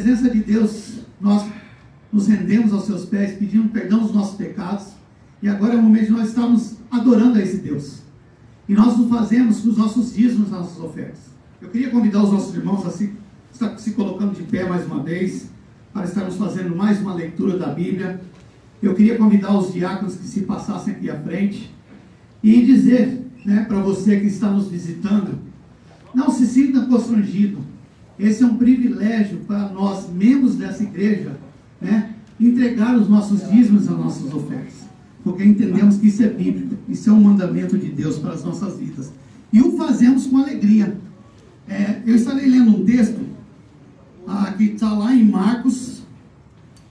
de Deus, nós nos rendemos aos seus pés, pedindo perdão dos nossos pecados. E agora é o momento de nós estarmos adorando a esse Deus. E nós o fazemos com os nossos dízimos, nossas ofertas. Eu queria convidar os nossos irmãos a se, estar se colocando de pé mais uma vez, para estarmos fazendo mais uma leitura da Bíblia. Eu queria convidar os diáconos que se passassem aqui à frente e dizer né, para você que está nos visitando, não se sinta constrangido. Esse é um privilégio para nós, membros dessa igreja, né, entregar os nossos dízimos, as nossas ofertas. Porque entendemos que isso é bíblico, isso é um mandamento de Deus para as nossas vidas. E o fazemos com alegria. É, eu estarei lendo um texto ah, que está lá em Marcos,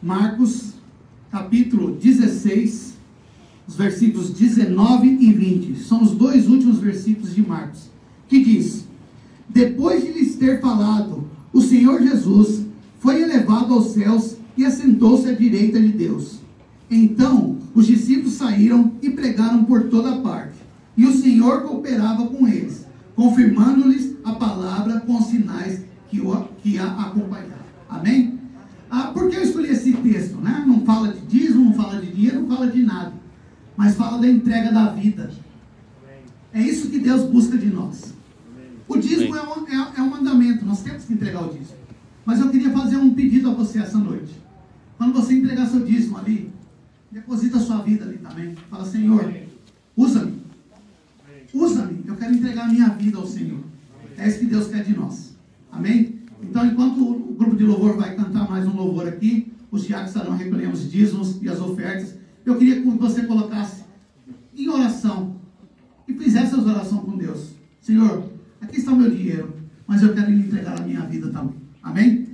Marcos, capítulo 16, os versículos 19 e 20. São os dois últimos versículos de Marcos, que diz: Depois de lhes ter falado, o Senhor Jesus foi elevado aos céus e assentou-se à direita de Deus. Então os discípulos saíram e pregaram por toda parte. E o Senhor cooperava com eles, confirmando-lhes a palavra com sinais que, o, que a acompanhavam. Amém? Ah, por que eu escolhi esse texto? Né? Não fala de dízimo, não fala de dinheiro, não fala de nada. Mas fala da entrega da vida. É isso que Deus busca de nós. O dízimo é um, é, é um mandamento, nós temos que entregar o dízimo. Mas eu queria fazer um pedido a você essa noite. Quando você entregar seu dízimo ali, deposita sua vida ali também. Fala, Senhor, usa-me. Usa-me. Eu quero entregar a minha vida ao Senhor. É isso que Deus quer de nós. Amém? Então, enquanto o grupo de louvor vai cantar mais um louvor aqui, os diáconos estarão recolhendo os dízimos e as ofertas. Eu queria que você colocasse em oração e fizesse as orações com Deus. Senhor, aqui está o meu dinheiro, mas eu quero lhe entregar a minha vida também. Amém?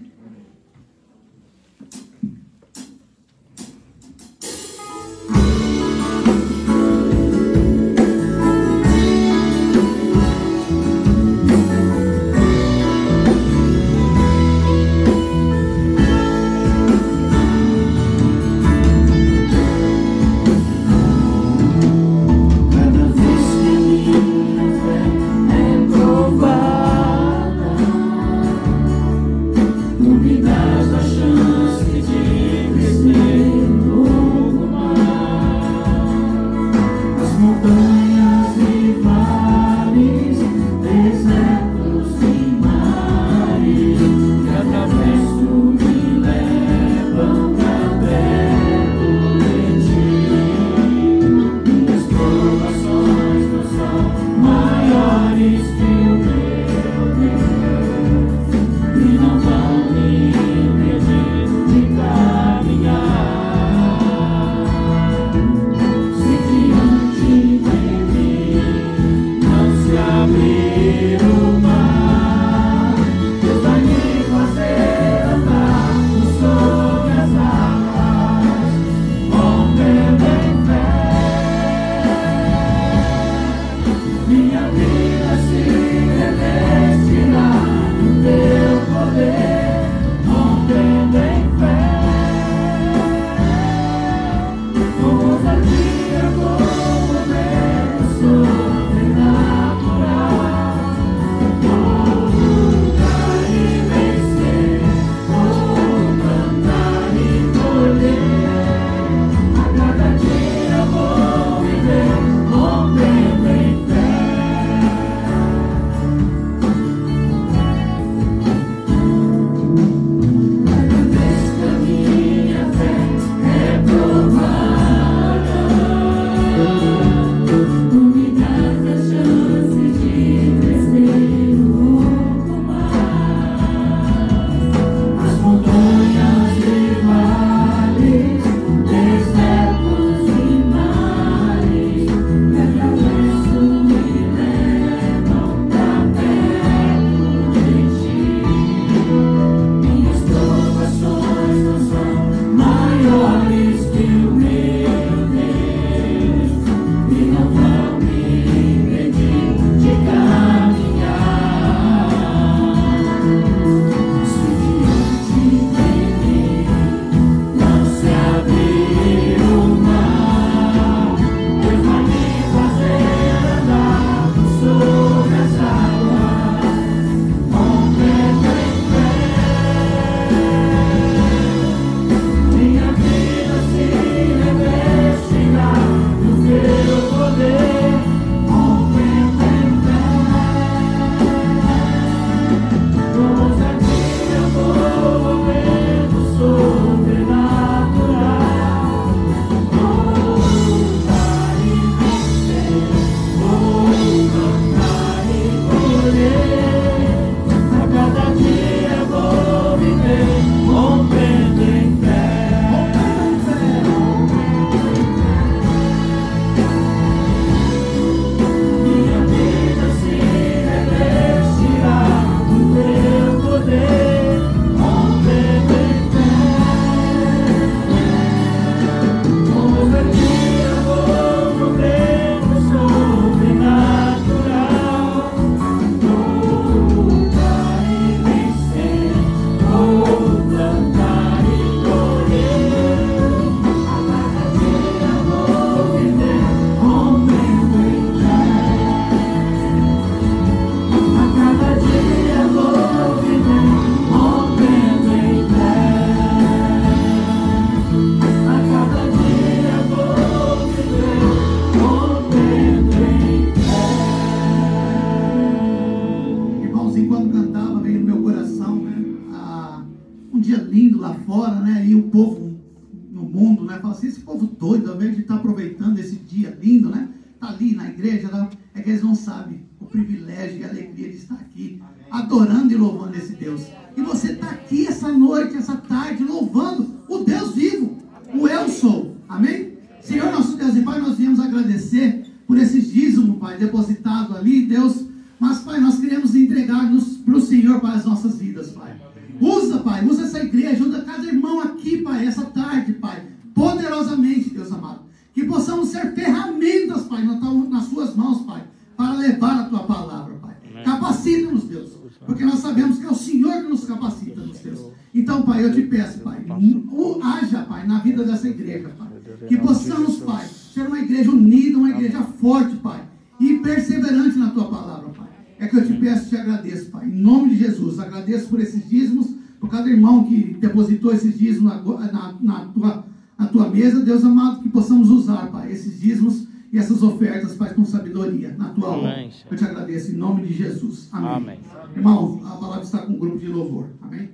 Tua obra. Eu te agradeço em nome de Jesus. Amém. Amém. Irmão, a palavra está com o grupo de louvor. Amém?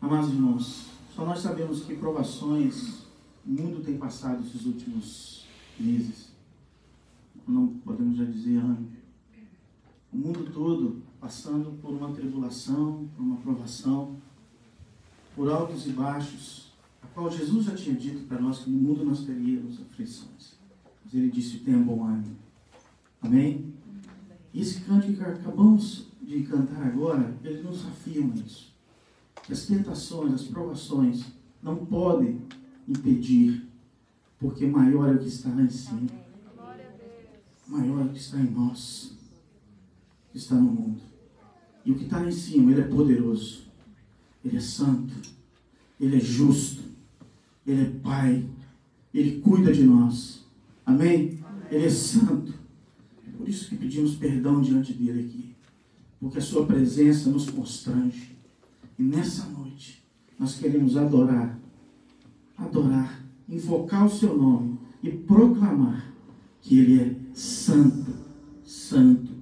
Amados irmãos, só nós sabemos que provações o mundo tem passado esses últimos meses. Não podemos já dizer ano. O mundo todo passando por uma tribulação, por uma provação, por altos e baixos, a qual Jesus já tinha dito para nós que no mundo nós teríamos aflições. Ele disse: tenha bom ânimo. Amém? Esse canto que acabamos de cantar agora, ele nos afirma isso. As tentações, as provações não podem impedir, porque maior é o que está lá em cima. Maior é o que está em nós, que está no mundo. E o que está lá em cima, ele é poderoso, ele é santo, ele é justo, ele é Pai, ele cuida de nós. Amém? Ele é santo. É por isso que pedimos perdão diante dele aqui. Porque a sua presença nos constrange. E nessa noite, nós queremos adorar adorar, invocar o seu nome e proclamar que Ele é santo, santo.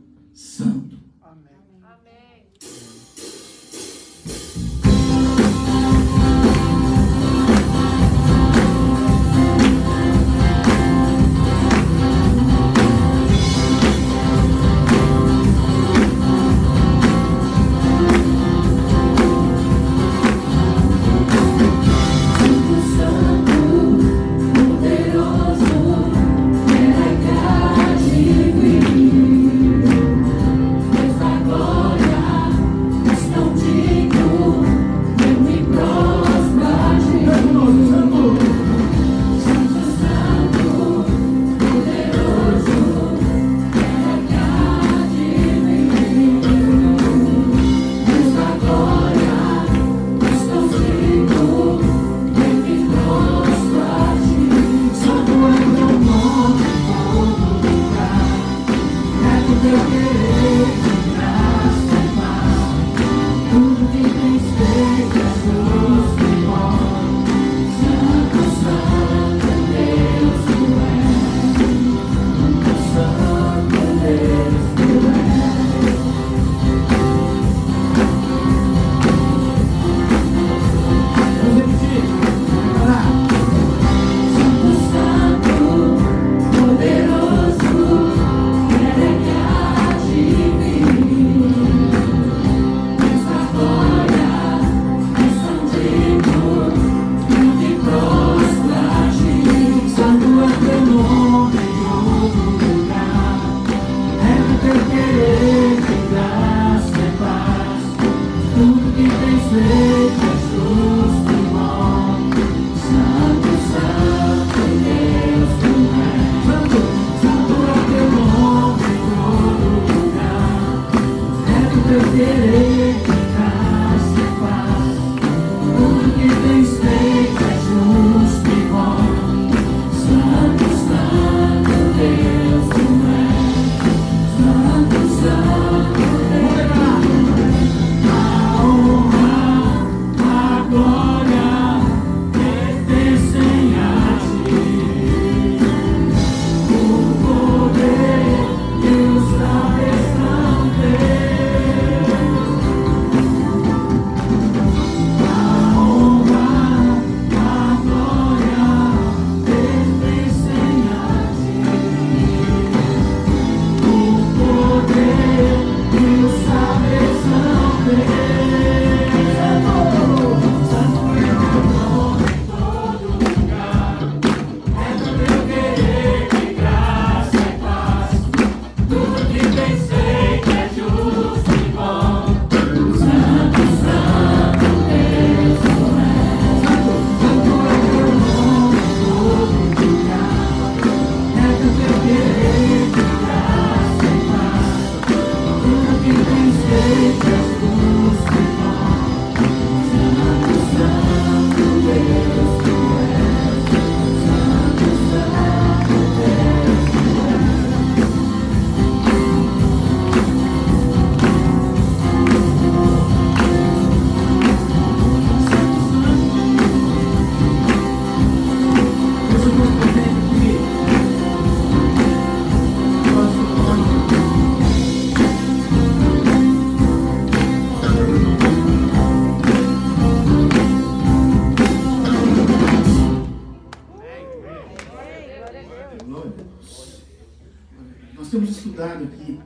Temos estudado aqui,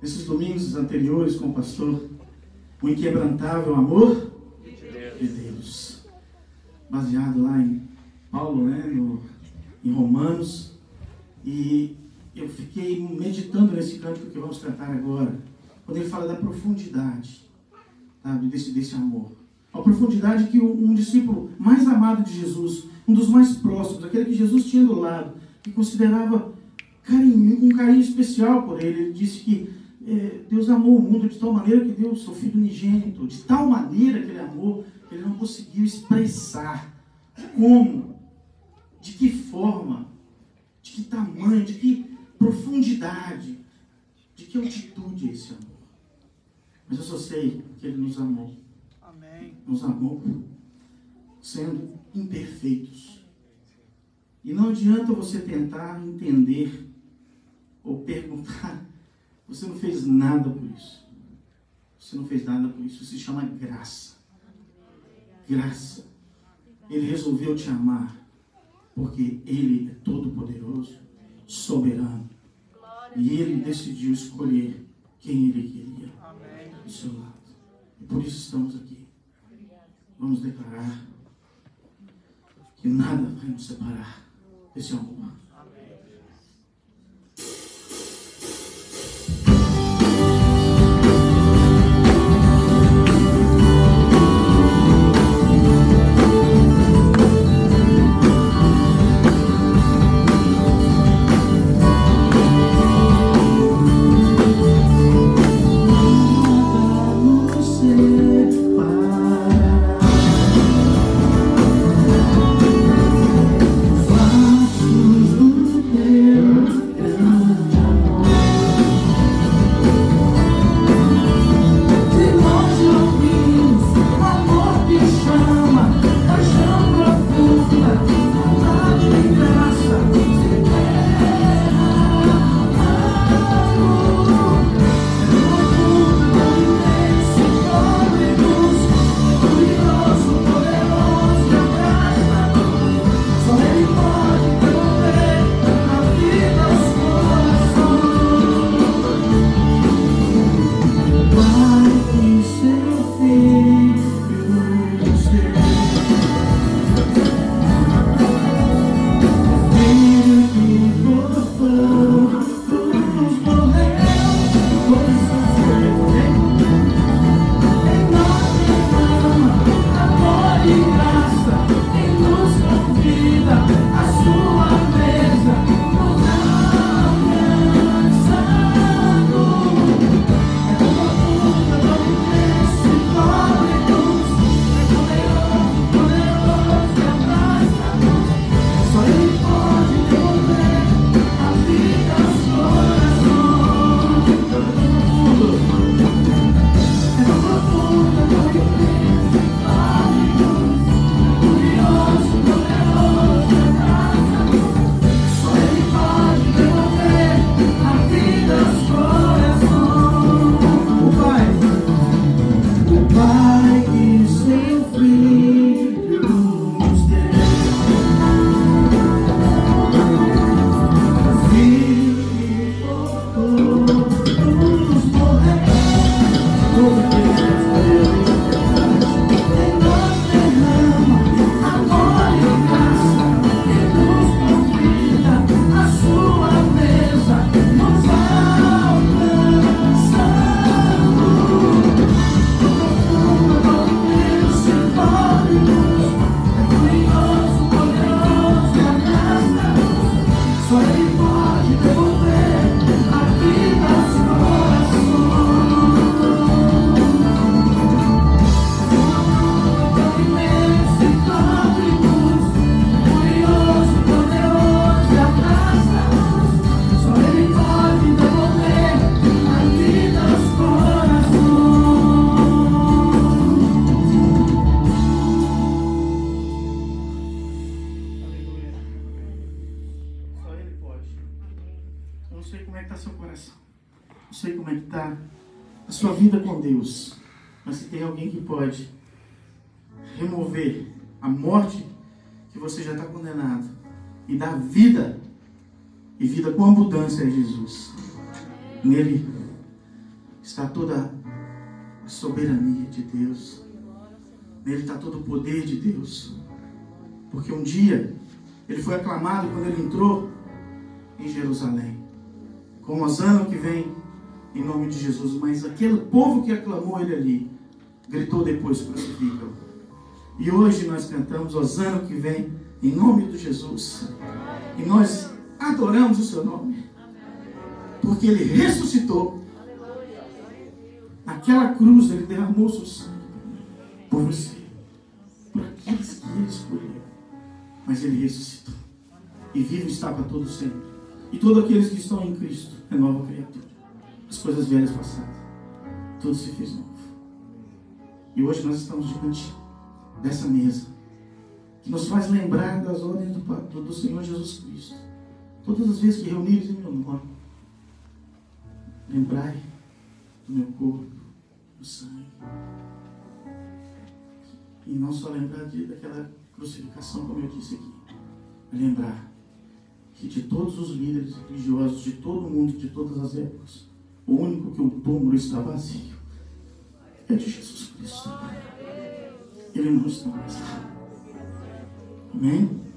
nesses domingos anteriores com o pastor, o inquebrantável amor de Deus. Baseado lá em Paulo, né, no, em Romanos. E eu fiquei meditando nesse cântico que vamos cantar agora, quando ele fala da profundidade sabe, desse, desse amor. A profundidade que um discípulo mais amado de Jesus, um dos mais próximos, aquele que Jesus tinha do lado, que considerava carinho, um carinho especial por ele. Ele disse que é, Deus amou o mundo de tal maneira que deu o seu filho unigênito, de tal maneira que ele amou, que ele não conseguiu expressar como, de que forma, de que tamanho, de que profundidade, de que altitude é esse amor. Mas eu só sei que ele nos amou. Amém. Nos amou sendo imperfeitos. E não adianta você tentar entender ou perguntar. Você não fez nada por isso. Você não fez nada por isso. Isso se chama graça. Graça. Ele resolveu te amar porque Ele é todo-poderoso, soberano. E Ele decidiu escolher quem Ele queria do seu lado. E por isso estamos aqui. Vamos declarar que nada vai nos separar desse amor. A soberania de Deus. Nele está todo o poder de Deus. Porque um dia ele foi aclamado quando ele entrou em Jerusalém. Com Osana que vem em nome de Jesus. Mas aquele povo que aclamou ele ali, gritou depois, crucificam. E hoje nós cantamos Osana que vem em nome de Jesus. E nós adoramos o seu nome. Porque ele ressuscitou. Naquela cruz ele derramou seu sangue por você. Por aqueles que ele escolheu. Mas ele ressuscitou. E vivo está para todos sempre. E todos aqueles que estão em Cristo é nova criatura. As coisas velhas passaram. Tudo se fez novo. E hoje nós estamos diante dessa mesa que nos faz lembrar das ordens do, do Senhor Jesus Cristo. Todas as vezes que reunires em meu nome, lembrai do meu corpo, do sangue. E não só lembrar de, daquela crucificação, como eu disse aqui, lembrar que de todos os líderes religiosos, de todo o mundo, de todas as épocas, o único que o túmulo está vazio é de Jesus Cristo. Ele não está mais lá. Amém?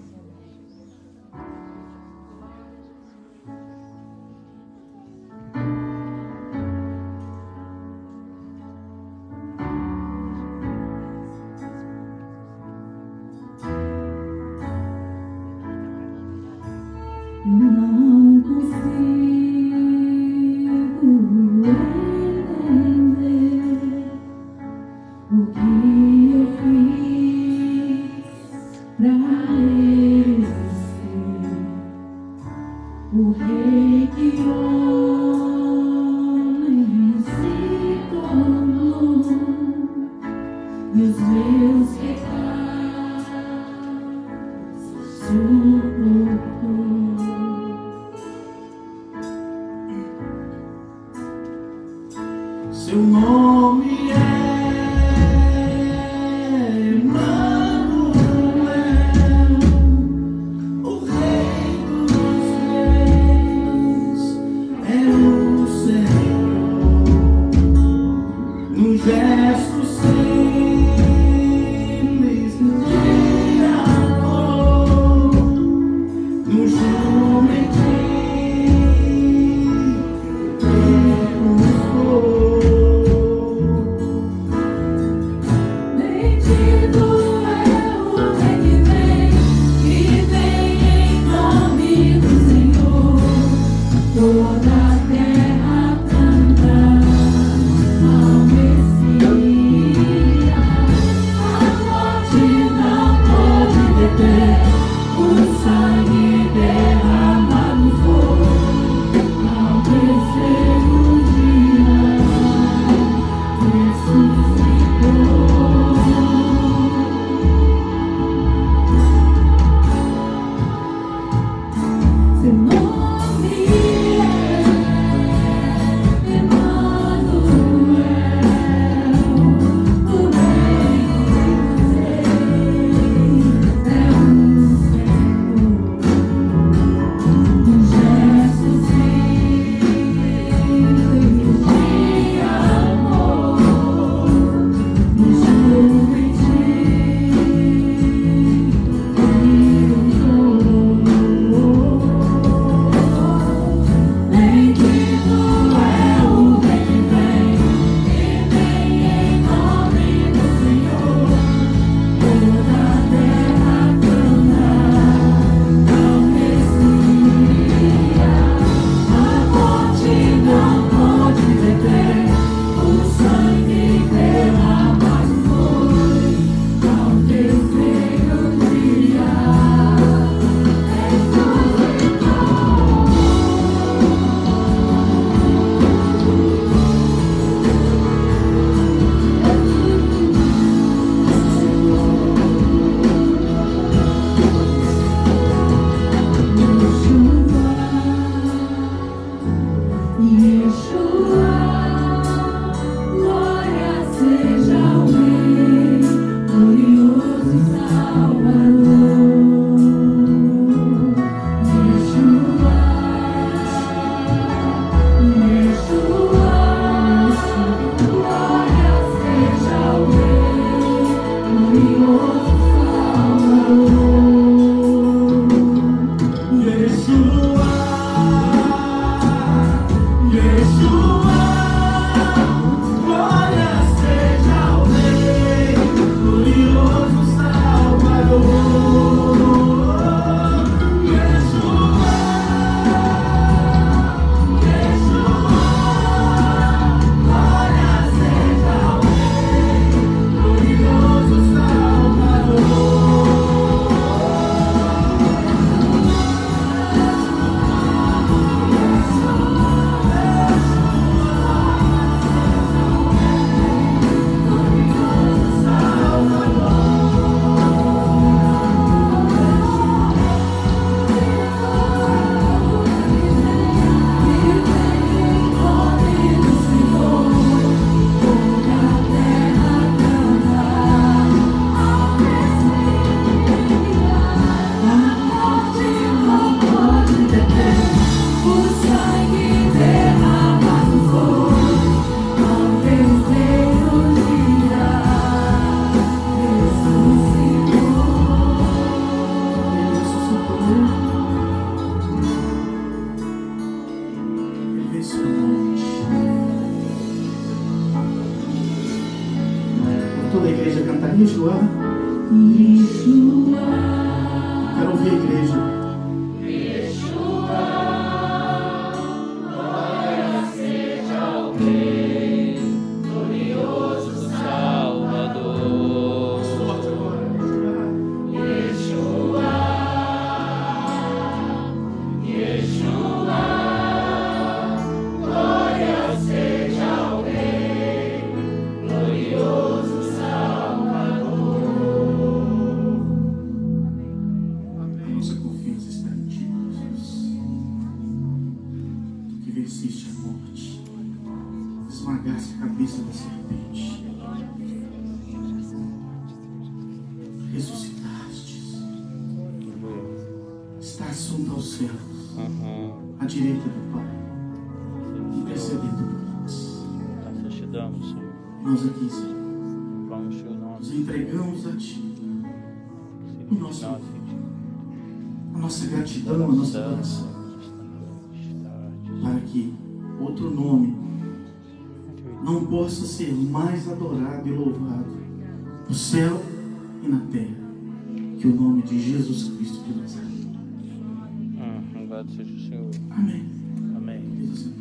Jesus Cristo de Nazaré. Hum, louvado seja o Senhor. Amém. Amém. Diz assim,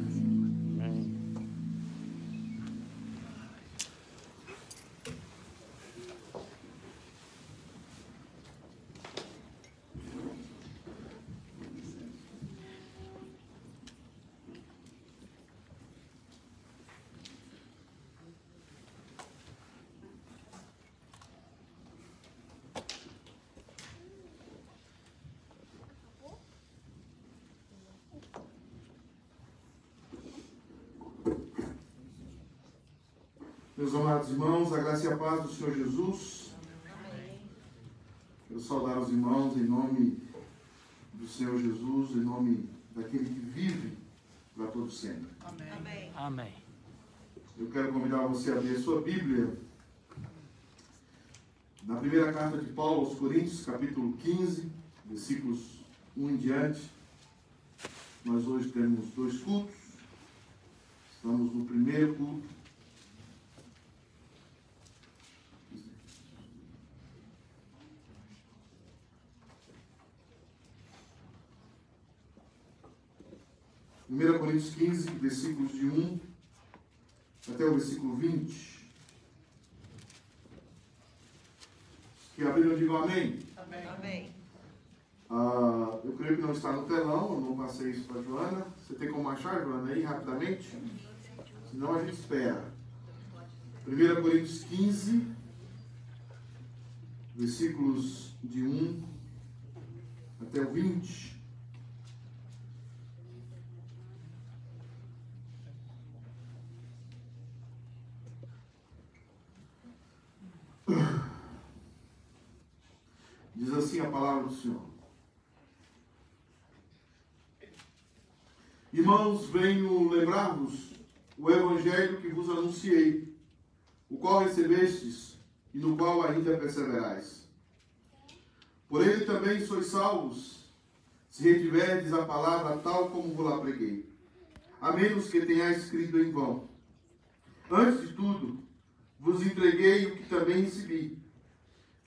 Amém. Meus amados irmãos, a graça e a paz do Senhor Jesus. Quero saudar os irmãos em nome do Senhor Jesus, em nome daquele que vive para todo sempre. Amém. Eu quero convidar você a a sua Bíblia na primeira carta de Paulo aos Coríntios, capítulo 15, versículos 1 em diante. Nós hoje temos dois cultos. Estamos no primeiro culto. Primeira Coríntios 15, versículos de 1 até o versículo 20. Os Que abriram, digam amém. Amém. Ah, eu creio que não está no telão, eu não passei isso para a Joana. Você tem como achar, Joana, aí rapidamente? Senão a gente espera. 1 Coríntios 15, versículos de 1 até o 20. Diz assim a palavra do Senhor. Irmãos, venho lembrar-vos o evangelho que vos anunciei, o qual recebestes e no qual ainda perseverais. Por ele também sois salvos, se retiverdes a palavra tal como vos lá preguei, a menos que tenhais escrito em vão. Antes de tudo, vos entreguei o que também recebi,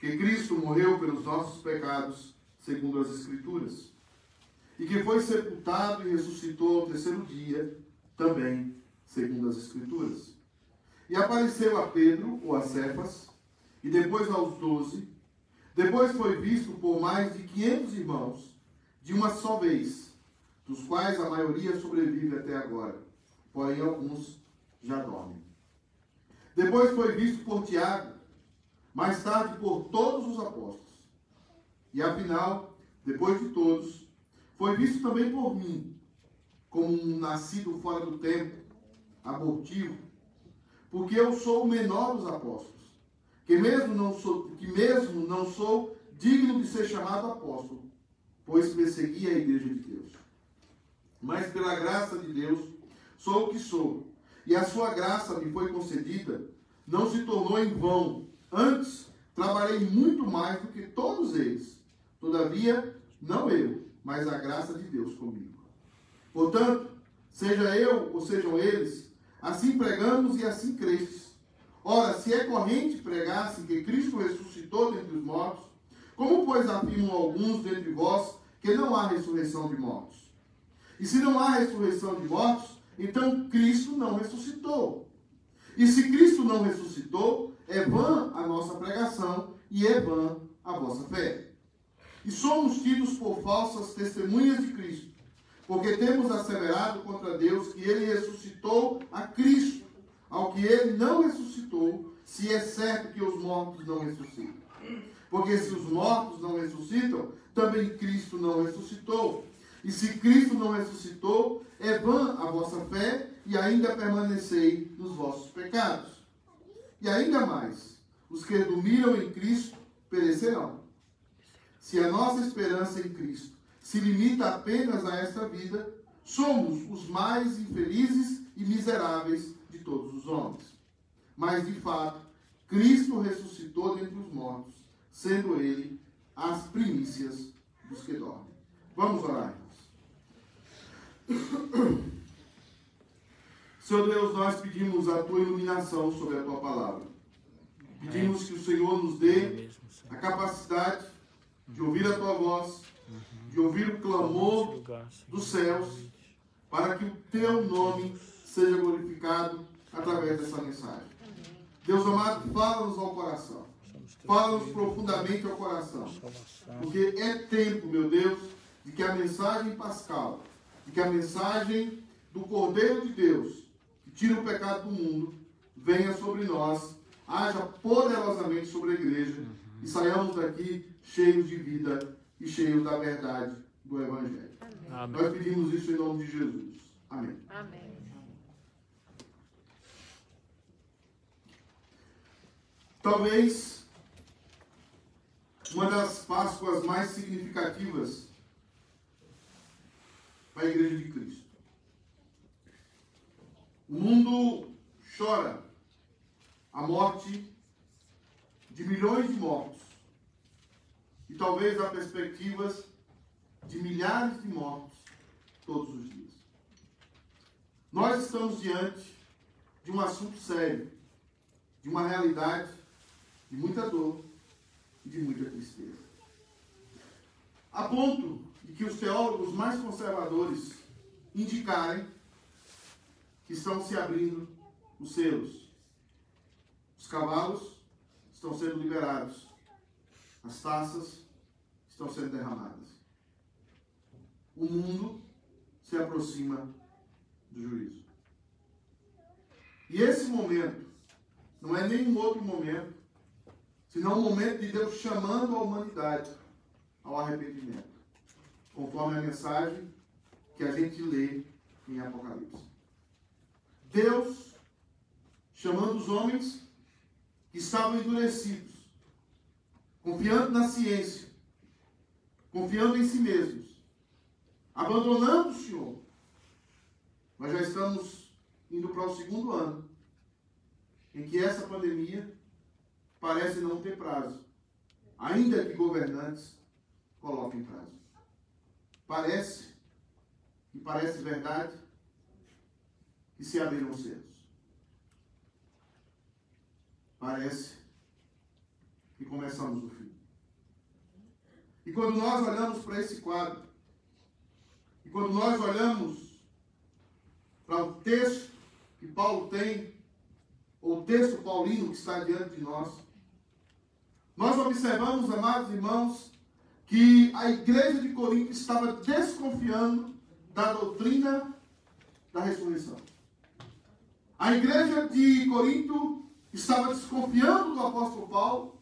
que Cristo morreu pelos nossos pecados, segundo as Escrituras, e que foi sepultado e ressuscitou ao terceiro dia, também segundo as Escrituras. E apareceu a Pedro, ou a Cefas, e depois aos doze. Depois foi visto por mais de quinhentos irmãos, de uma só vez, dos quais a maioria sobrevive até agora, porém alguns já dormem. Depois foi visto por Tiago, mais tarde por todos os apóstolos. E afinal, depois de todos, foi visto também por mim, como um nascido fora do tempo, abortivo, porque eu sou o menor dos apóstolos, que mesmo não sou, que mesmo não sou digno de ser chamado apóstolo, pois persegui a igreja de Deus. Mas pela graça de Deus, sou o que sou, e a sua graça me foi concedida, não se tornou em vão. Antes, trabalhei muito mais do que todos eles. Todavia, não eu, mas a graça de Deus comigo. Portanto, seja eu ou sejam eles, assim pregamos e assim crestes. Ora, se é corrente pregar-se que Cristo ressuscitou dentre os mortos, como, pois, afirmam alguns dentre vós que não há ressurreição de mortos? E se não há ressurreição de mortos, então Cristo não ressuscitou. E se Cristo não ressuscitou, é vã a nossa pregação e é vã a vossa fé. E somos tidos por falsas testemunhas de Cristo, porque temos asseverado contra Deus que ele ressuscitou a Cristo, ao que ele não ressuscitou, se é certo que os mortos não ressuscitam. Porque se os mortos não ressuscitam, também Cristo não ressuscitou. E se Cristo não ressuscitou, é vã a vossa fé e ainda permanecei nos vossos pecados. E ainda mais, os que dormiram em Cristo perecerão. Se a nossa esperança em Cristo se limita apenas a esta vida, somos os mais infelizes e miseráveis de todos os homens. Mas, de fato, Cristo ressuscitou dentre os mortos, sendo ele as primícias dos que dormem. Vamos orar. Senhor Deus, nós pedimos a tua iluminação sobre a tua palavra. Pedimos que o Senhor nos dê a capacidade de ouvir a tua voz, de ouvir o clamor dos céus, para que o teu nome seja glorificado através dessa mensagem. Deus amado, fala-nos ao coração. Fala-nos profundamente ao coração. Porque é tempo, meu Deus, de que a mensagem pascal e que a mensagem do Cordeiro de Deus, tira o pecado do mundo, venha sobre nós, haja poderosamente sobre a igreja e saiamos daqui cheios de vida e cheios da verdade do Evangelho. Amém. Nós pedimos isso em nome de Jesus. Amém. Amém. Talvez uma das Páscoas mais significativas para a Igreja de Cristo. O mundo chora a morte de milhões de mortos e talvez há perspectivas de milhares de mortos todos os dias. Nós estamos diante de um assunto sério, de uma realidade de muita dor e de muita tristeza. A ponto de que os teólogos mais conservadores indicarem que estão se abrindo os selos. Os cavalos estão sendo liberados. As taças estão sendo derramadas. O mundo se aproxima do juízo. E esse momento não é nenhum outro momento, senão o momento de Deus chamando a humanidade ao arrependimento conforme a mensagem que a gente lê em Apocalipse. Deus chamando os homens que estavam endurecidos, confiando na ciência, confiando em si mesmos, abandonando o Senhor. Nós já estamos indo para o segundo ano em que essa pandemia parece não ter prazo, ainda que governantes coloquem prazo. Parece, e parece verdade, que se abriram os céus. Parece que começamos o fim. E quando nós olhamos para esse quadro, e quando nós olhamos para o texto que Paulo tem, ou o texto paulino que está diante de nós, nós observamos, amados irmãos, que a igreja de Corinto estava desconfiando da doutrina da ressurreição. A igreja de Corinto estava desconfiando do apóstolo Paulo,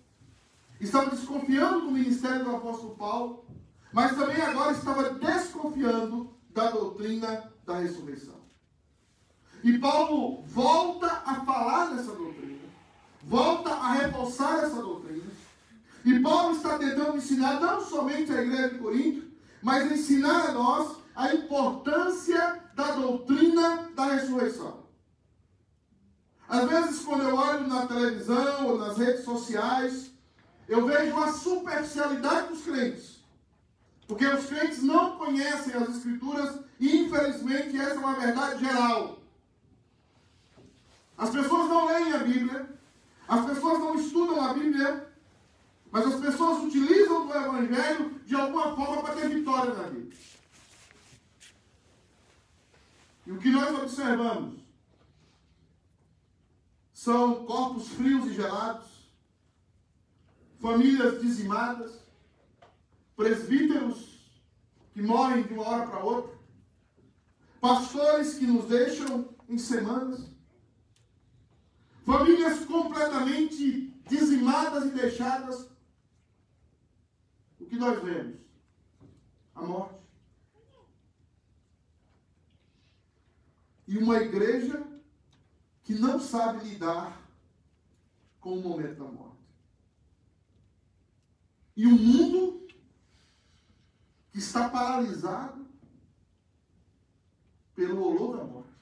estava desconfiando do ministério do apóstolo Paulo, mas também agora estava desconfiando da doutrina da ressurreição. E Paulo volta a falar dessa doutrina, volta a reforçar essa doutrina, e Paulo está tentando ensinar não somente a igreja de Corinto, mas ensinar a nós a importância da doutrina da ressurreição. Às vezes, quando eu olho na televisão ou nas redes sociais, eu vejo a superficialidade dos crentes. Porque os crentes não conhecem as Escrituras e, infelizmente, essa é uma verdade geral. As pessoas não leem a Bíblia, As pessoas não estudam a Bíblia, mas as pessoas utilizam do Evangelho de alguma forma para ter vitória na vida. E o que nós observamos são corpos frios e gelados, famílias dizimadas, presbíteros que morrem de uma hora para outra, pastores que nos deixam em semanas, famílias completamente dizimadas e deixadas. O que nós vemos? A morte. E uma igreja que não sabe lidar com o momento da morte. E um mundo que está paralisado pelo olor da morte.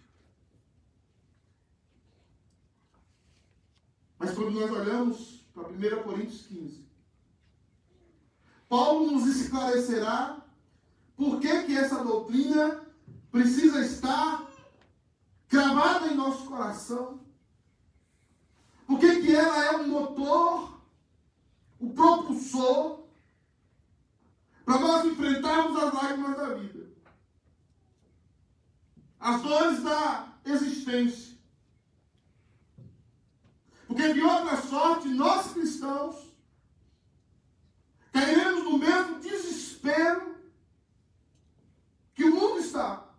Mas quando nós olhamos para 1 Coríntios 15, Paulo nos esclarecerá por que, que essa doutrina precisa estar gravada em nosso coração. Por que, ela é um motor, o propulsor, para nós enfrentarmos as lágrimas da vida, as dores da existência. Porque de outra sorte, nós cristãos cairemos no mesmo desespero que o mundo está.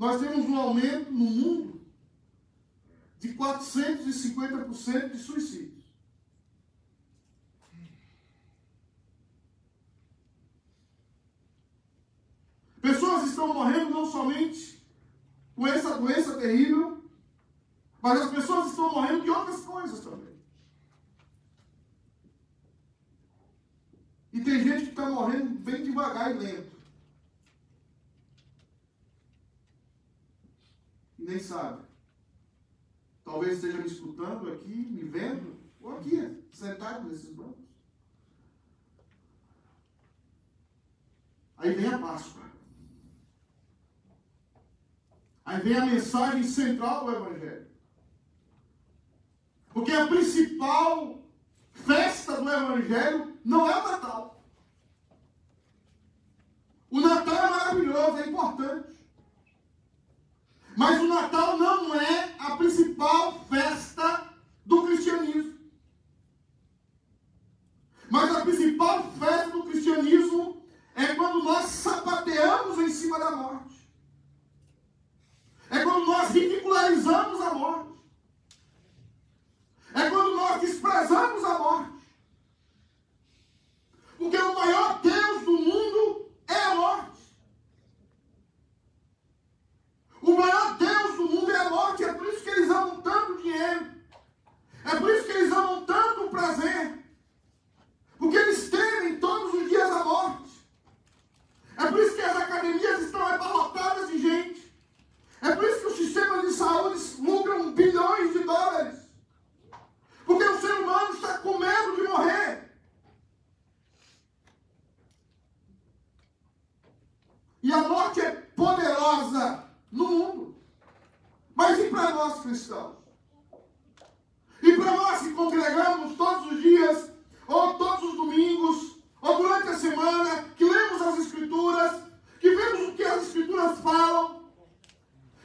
Nós temos um aumento no mundo de 450% de suicídios. Pessoas estão morrendo não somente com essa doença terrível, mas as pessoas estão morrendo de outras coisas também. E tem gente que está morrendo bem devagar e lento. Nem sabe. Talvez esteja me escutando aqui, me vendo, ou aqui, sentado nesses bancos. Aí vem a Páscoa. Aí vem a mensagem central do Evangelho. Porque a principal festa do Evangelho não é o Natal. O Natal é maravilhoso, é importante. Mas o Natal não é a principal festa do cristianismo. Mas a principal festa do cristianismo é quando nós sapateamos em cima da morte. É quando nós ridicularizamos a morte. É quando nós desprezamos a morte. Porque o maior Deus do mundo é a morte. O maior Deus do mundo é a morte. É por isso que eles amam tanto dinheiro. É por isso que eles amam tanto o prazer. Porque eles temem todos os dias a morte. É por isso que as academias estão abarrotadas de gente. É por isso que os sistemas de saúde lucram bilhões de dólares. Porque o ser humano está com medo de morrer. E a morte é poderosa no mundo. Mas e para nós cristãos? E para nós que congregamos todos os dias, ou todos os domingos, ou durante a semana, que lemos as Escrituras, que vemos o que as Escrituras falam.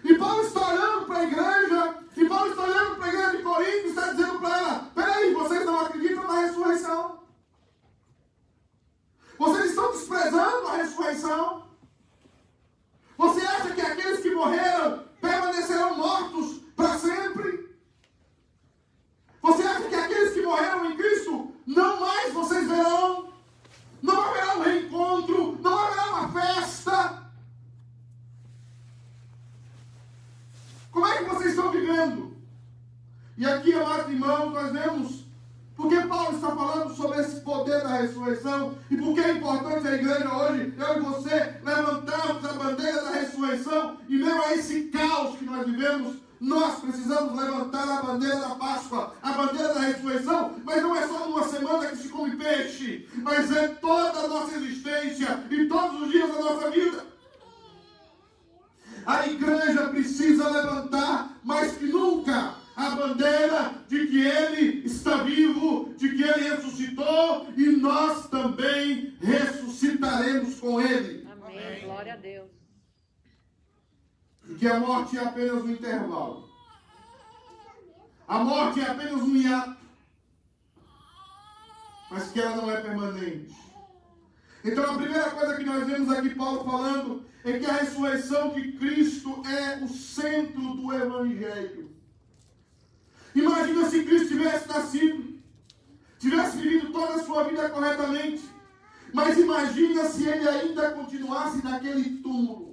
E Paulo está olhando para a igreja, e Paulo está olhando para a igreja de Corinto e está dizendo para ela: peraí, vocês não acreditam na ressurreição? Vocês estão desprezando a ressurreição? Você acha que aqueles que morreram permanecerão mortos para sempre? Você acha que aqueles que morreram em Cristo não mais vocês verão? Não haverá um reencontro, não haverá uma festa. Como é que vocês estão vivendo? E aqui, amados irmãos, nós vemos por que Paulo está falando sobre esse poder da ressurreição? E por que é importante a igreja hoje, eu e você, da ressurreição e mesmo a esse caos que nós vivemos, nós precisamos levantar a bandeira da Páscoa, a bandeira da ressurreição, mas não é só numa semana que se come peixe, mas é toda a nossa existência e todos os dias da nossa vida. A igreja precisa levantar mas que nunca a bandeira de que Ele está vivo, de que Ele ressuscitou e nós também ressuscitaremos com Ele. Amém. Glória a Deus. Que a morte é apenas um intervalo. A morte é apenas um hiato. Mas que ela não é permanente. Então a primeira coisa que nós vemos aqui Paulo falando é que a ressurreição de Cristo é o centro do Evangelho. Imagina se Cristo tivesse nascido, tivesse vivido toda a sua vida corretamente, mas imagina se ele ainda continuasse naquele túmulo.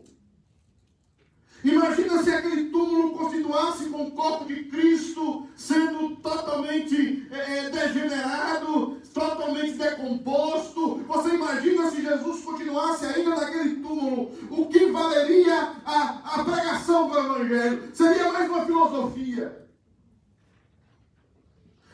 Imagina se aquele túmulo continuasse com o corpo de Cristo sendo totalmente é, degenerado, totalmente decomposto. Você imagina se Jesus continuasse ainda naquele túmulo? O que valeria a, a pregação do Evangelho? Seria mais uma filosofia.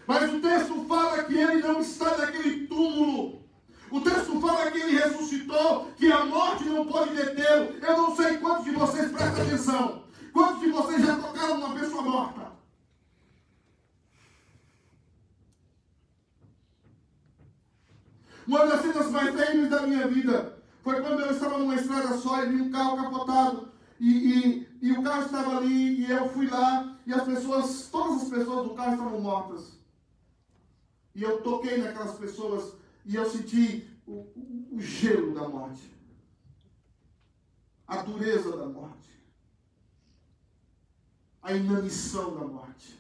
Mas o texto fala que ele não está naquele túmulo. O texto fala que ele ressuscitou, que a morte não pode detê-lo. Eu não sei quantos de vocês prestam atenção. Quantos de vocês já tocaram uma pessoa morta? Uma das cenas mais terríveis da minha vida foi quando eu estava numa estrada só e vi um carro capotado. E, e, e o carro estava ali e eu fui lá e as pessoas, todas as pessoas do carro estavam mortas. E eu toquei naquelas pessoas e eu senti o, o, gelo da morte, a dureza da morte, a inanição da morte.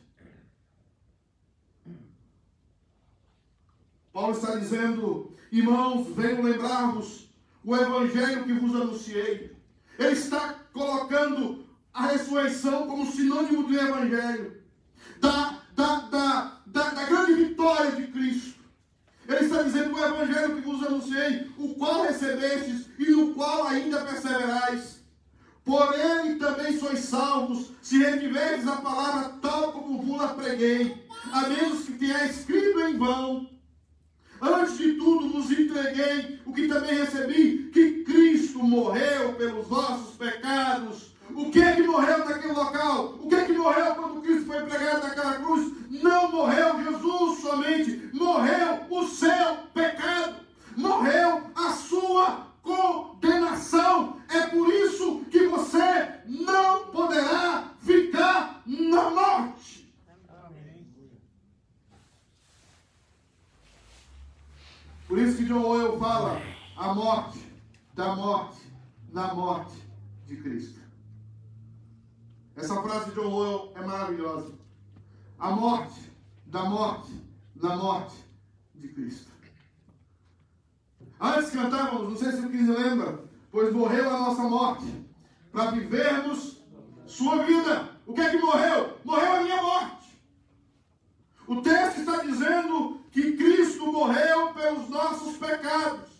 Paulo está dizendo, irmãos, venham lembrar-vos o evangelho que vos anunciei. Ele está colocando a ressurreição como sinônimo do evangelho, da, da, da, da, da grande vitória de Cristo. Ele está dizendo o evangelho que vos anunciei, o qual recebestes e no qual ainda perseverais. Por ele também sois salvos, se retiverdes a palavra tal como vos a preguei, a menos que tenha escrito em vão. Antes de tudo vos entreguei o que também recebi, que Cristo morreu pelos vossos pecados. O que é que morreu naquele local? O que é que morreu quando Cristo foi pregado naquela cruz? Não morreu Jesus somente, morreu o seu pecado, morreu a sua condenação. É por isso que você não poderá ficar na morte. Por isso que Owen fala a morte, da morte, na morte de Cristo. Essa frase de John Owen é maravilhosa. A morte, da morte, na morte de Cristo. Antes cantávamos, não sei se você lembra, pois morreu a nossa morte, para vivermos sua vida. O que é que morreu? Morreu a minha morte. O texto está dizendo que Cristo morreu pelos nossos pecados,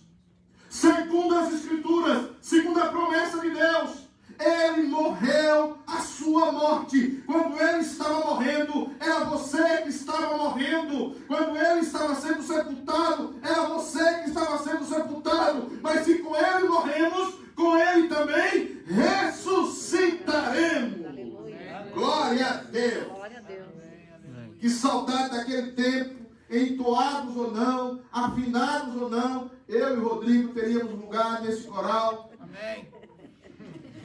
segundo as Escrituras, segundo a promessa de Deus. Ele morreu a sua morte. Quando ele estava morrendo, era você que estava morrendo. Quando ele estava sendo sepultado, era você que estava sendo sepultado. Mas se com ele morremos, com ele também ressuscitaremos. Aleluia. Glória a Deus. Glória a Deus. Que saudade daquele tempo, entoados ou não, afinados ou não, eu e Rodrigo teríamos lugar nesse coral.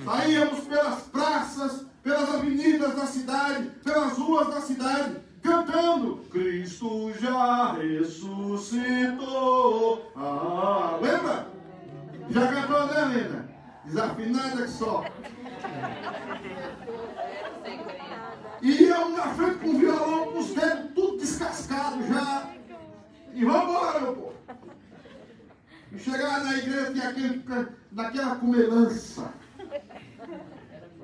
Saíamos pelas praças, pelas avenidas da cidade, pelas ruas da cidade, cantando: Cristo já ressuscitou. Ah, lembra? Já cantou, né, Lena? Desafinada que só. E eu na frente com o violão, com os dedos tudo descascados já. E vambora, meu povo. E chegar na igreja tinha aquele, daquela comelança.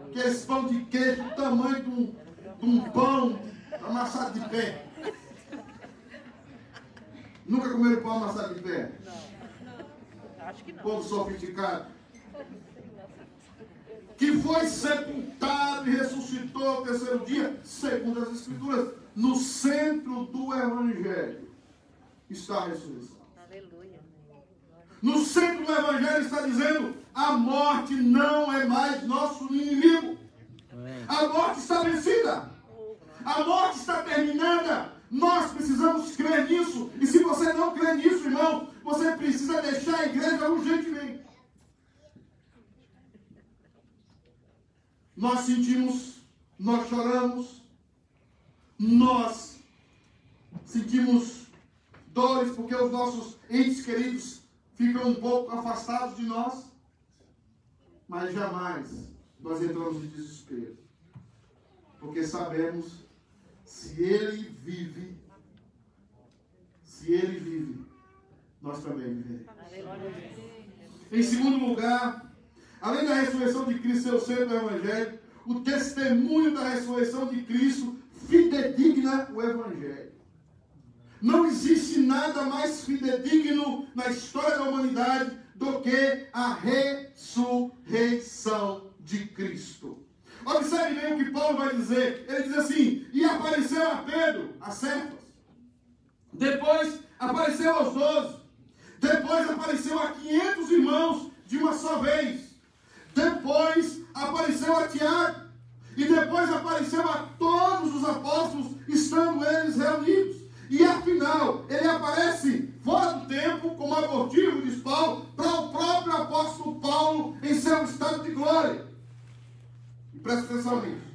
Aqueles pão de queijo do tamanho de um, de um pão amassado de pé. Nunca comeram pão amassado de pé? Acho que não. Povo sofisticado. Que foi sepultado e ressuscitou ao terceiro dia, segundo as Escrituras. No centro do Evangelho está a ressurreição. No centro do Evangelho está dizendo: a morte não é mais nosso inimigo. A morte está vencida. A morte está terminada. Nós precisamos crer nisso. E se você não crê nisso, irmão, você precisa deixar a igreja urgentemente. Nós sentimos, nós choramos, nós sentimos dores porque os nossos entes queridos ficam um pouco afastados de nós, mas jamais nós entramos em desespero, porque sabemos se ele vive, se ele vive, nós também viveremos. Em segundo lugar, além da ressurreição de Cristo ser o centro do Evangelho, o testemunho da ressurreição de Cristo fidedigna o Evangelho. Não existe nada mais fidedigno na história da humanidade do que a ressurreição de Cristo. Observe bem o que Paulo vai dizer. Ele diz assim: E apareceu a Pedro, a Cephas. Depois apareceu aos doze. Depois apareceu a 500 irmãos de uma só vez. Depois apareceu a Tiago. E depois apareceu a todos os apóstolos, estando eles reunidos. E afinal, ele aparece fora do tempo, como abortivo, diz Paulo, para o próprio apóstolo Paulo em seu estado de glória. E presta atenção nisso.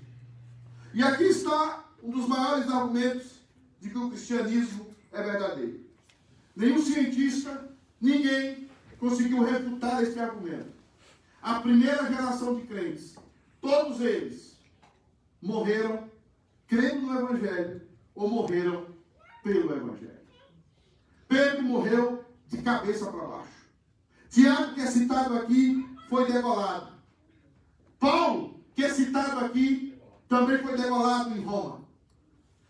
E aqui está um dos maiores argumentos de que o cristianismo é verdadeiro. Nenhum cientista, ninguém conseguiu refutar esse argumento. A primeira geração de crentes, todos eles morreram crendo no Evangelho ou morreram pelo Evangelho. Pedro morreu de cabeça para baixo. Tiago, que é citado aqui, foi degolado. Paulo, que é citado aqui, também foi degolado em Roma.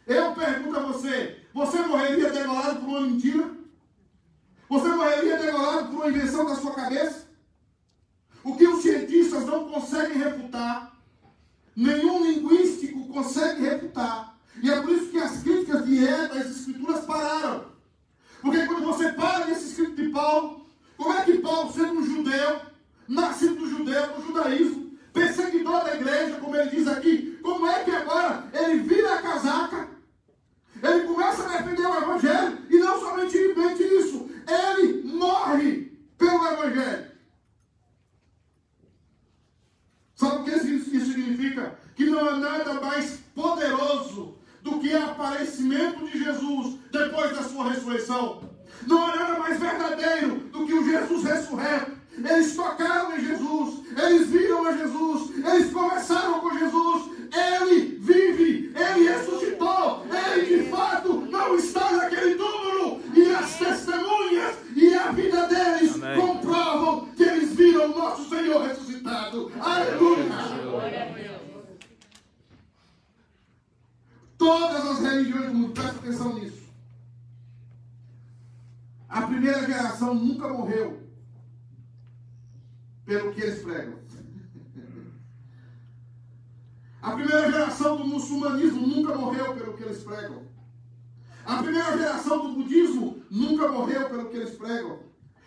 Eu pergunto a você: você morreria degolado por uma mentira? Você morreria degolado por uma invenção da sua cabeça? O que os cientistas não conseguem refutar, nenhum linguístico consegue refutar. E é por isso que as críticas de Eva das escrituras pararam. Porque quando você para nesse escrito de Paulo, como é que Paulo, sendo um judeu, nascido do judeu, do judaísmo, perseguidor da igreja, como ele diz aqui, como é que agora ele vira a casaca, ele começa a defender o evangelho, e não somente isso, ele morre pelo evangelho. Sabe o que isso significa? Que não há nada mais poderoso do que o aparecimento de Jesus depois da sua ressurreição. Não há nada mais verdadeiro do que o Jesus ressurreto. Eles tocaram em Jesus, eles viram a Jesus, eles conversaram com Jesus. Ele vive, ele ressuscitou, ele de fato não está naquele túmulo. E as testemunhas e a vida deles Amém. comprovam que eles viram o nosso Senhor ressuscitado. Aleluia! Todas as religiões do mundo, presta atenção nisso. A primeira geração nunca morreu pelo que eles pregam. A primeira geração do muçulmanismo nunca morreu pelo que eles pregam. A primeira geração do budismo nunca morreu pelo que eles pregam.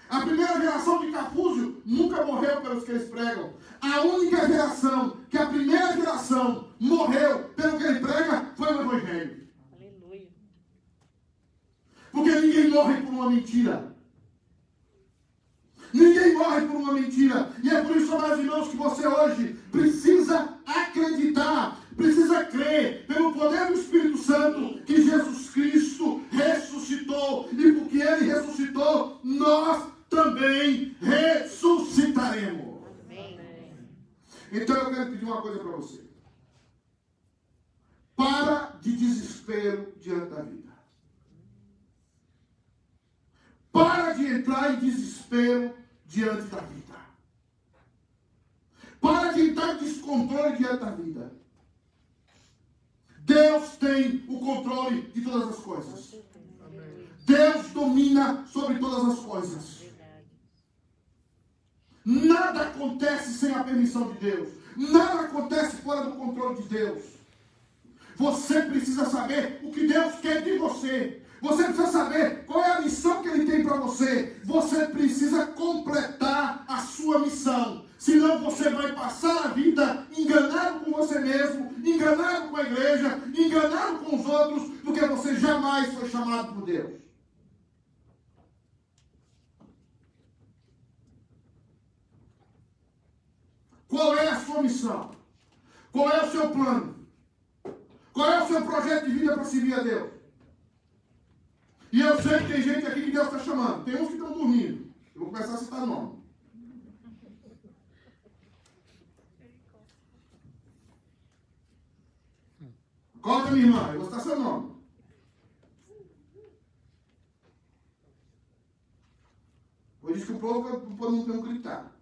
A primeira geração de Cafúzio nunca morreu pelos que eles pregam. A única geração que a primeira geração morreu pelo que ele prega foi o Evangelho. Aleluia. Porque ninguém morre por uma mentira. Ninguém morre por uma mentira. E é por isso, meus irmãos, que você hoje precisa acreditar, precisa crer, pelo poder do Espírito Santo, que Jesus Cristo ressuscitou. E porque ele ressuscitou, nós também ressuscitaremos. Amém. Então eu quero pedir uma coisa para você. Para de desespero diante da vida. Para de entrar em desespero diante da vida. Para de entrar em descontrole diante da vida. Deus tem o controle de todas as coisas. Deus domina sobre todas as coisas. Nada acontece sem a permissão de Deus. Nada acontece fora do controle de Deus. Você precisa saber o que Deus quer de você. Você precisa saber qual é a missão que ele tem para você. Você precisa completar a sua missão. Senão você vai passar a vida enganado com você mesmo, enganado com a igreja, enganado com os outros, porque você jamais foi chamado por Deus. Qual é a sua missão? Qual é o seu plano? Qual é o seu projeto de vida para servir a Deus? E eu sei que tem gente aqui que Deus está chamando. Tem uns que estão dormindo. Eu vou começar a citar nome. Acorda, minha irmã. Eu vou citar seu nome. Eu disse que o povo o povo não tem que gritar.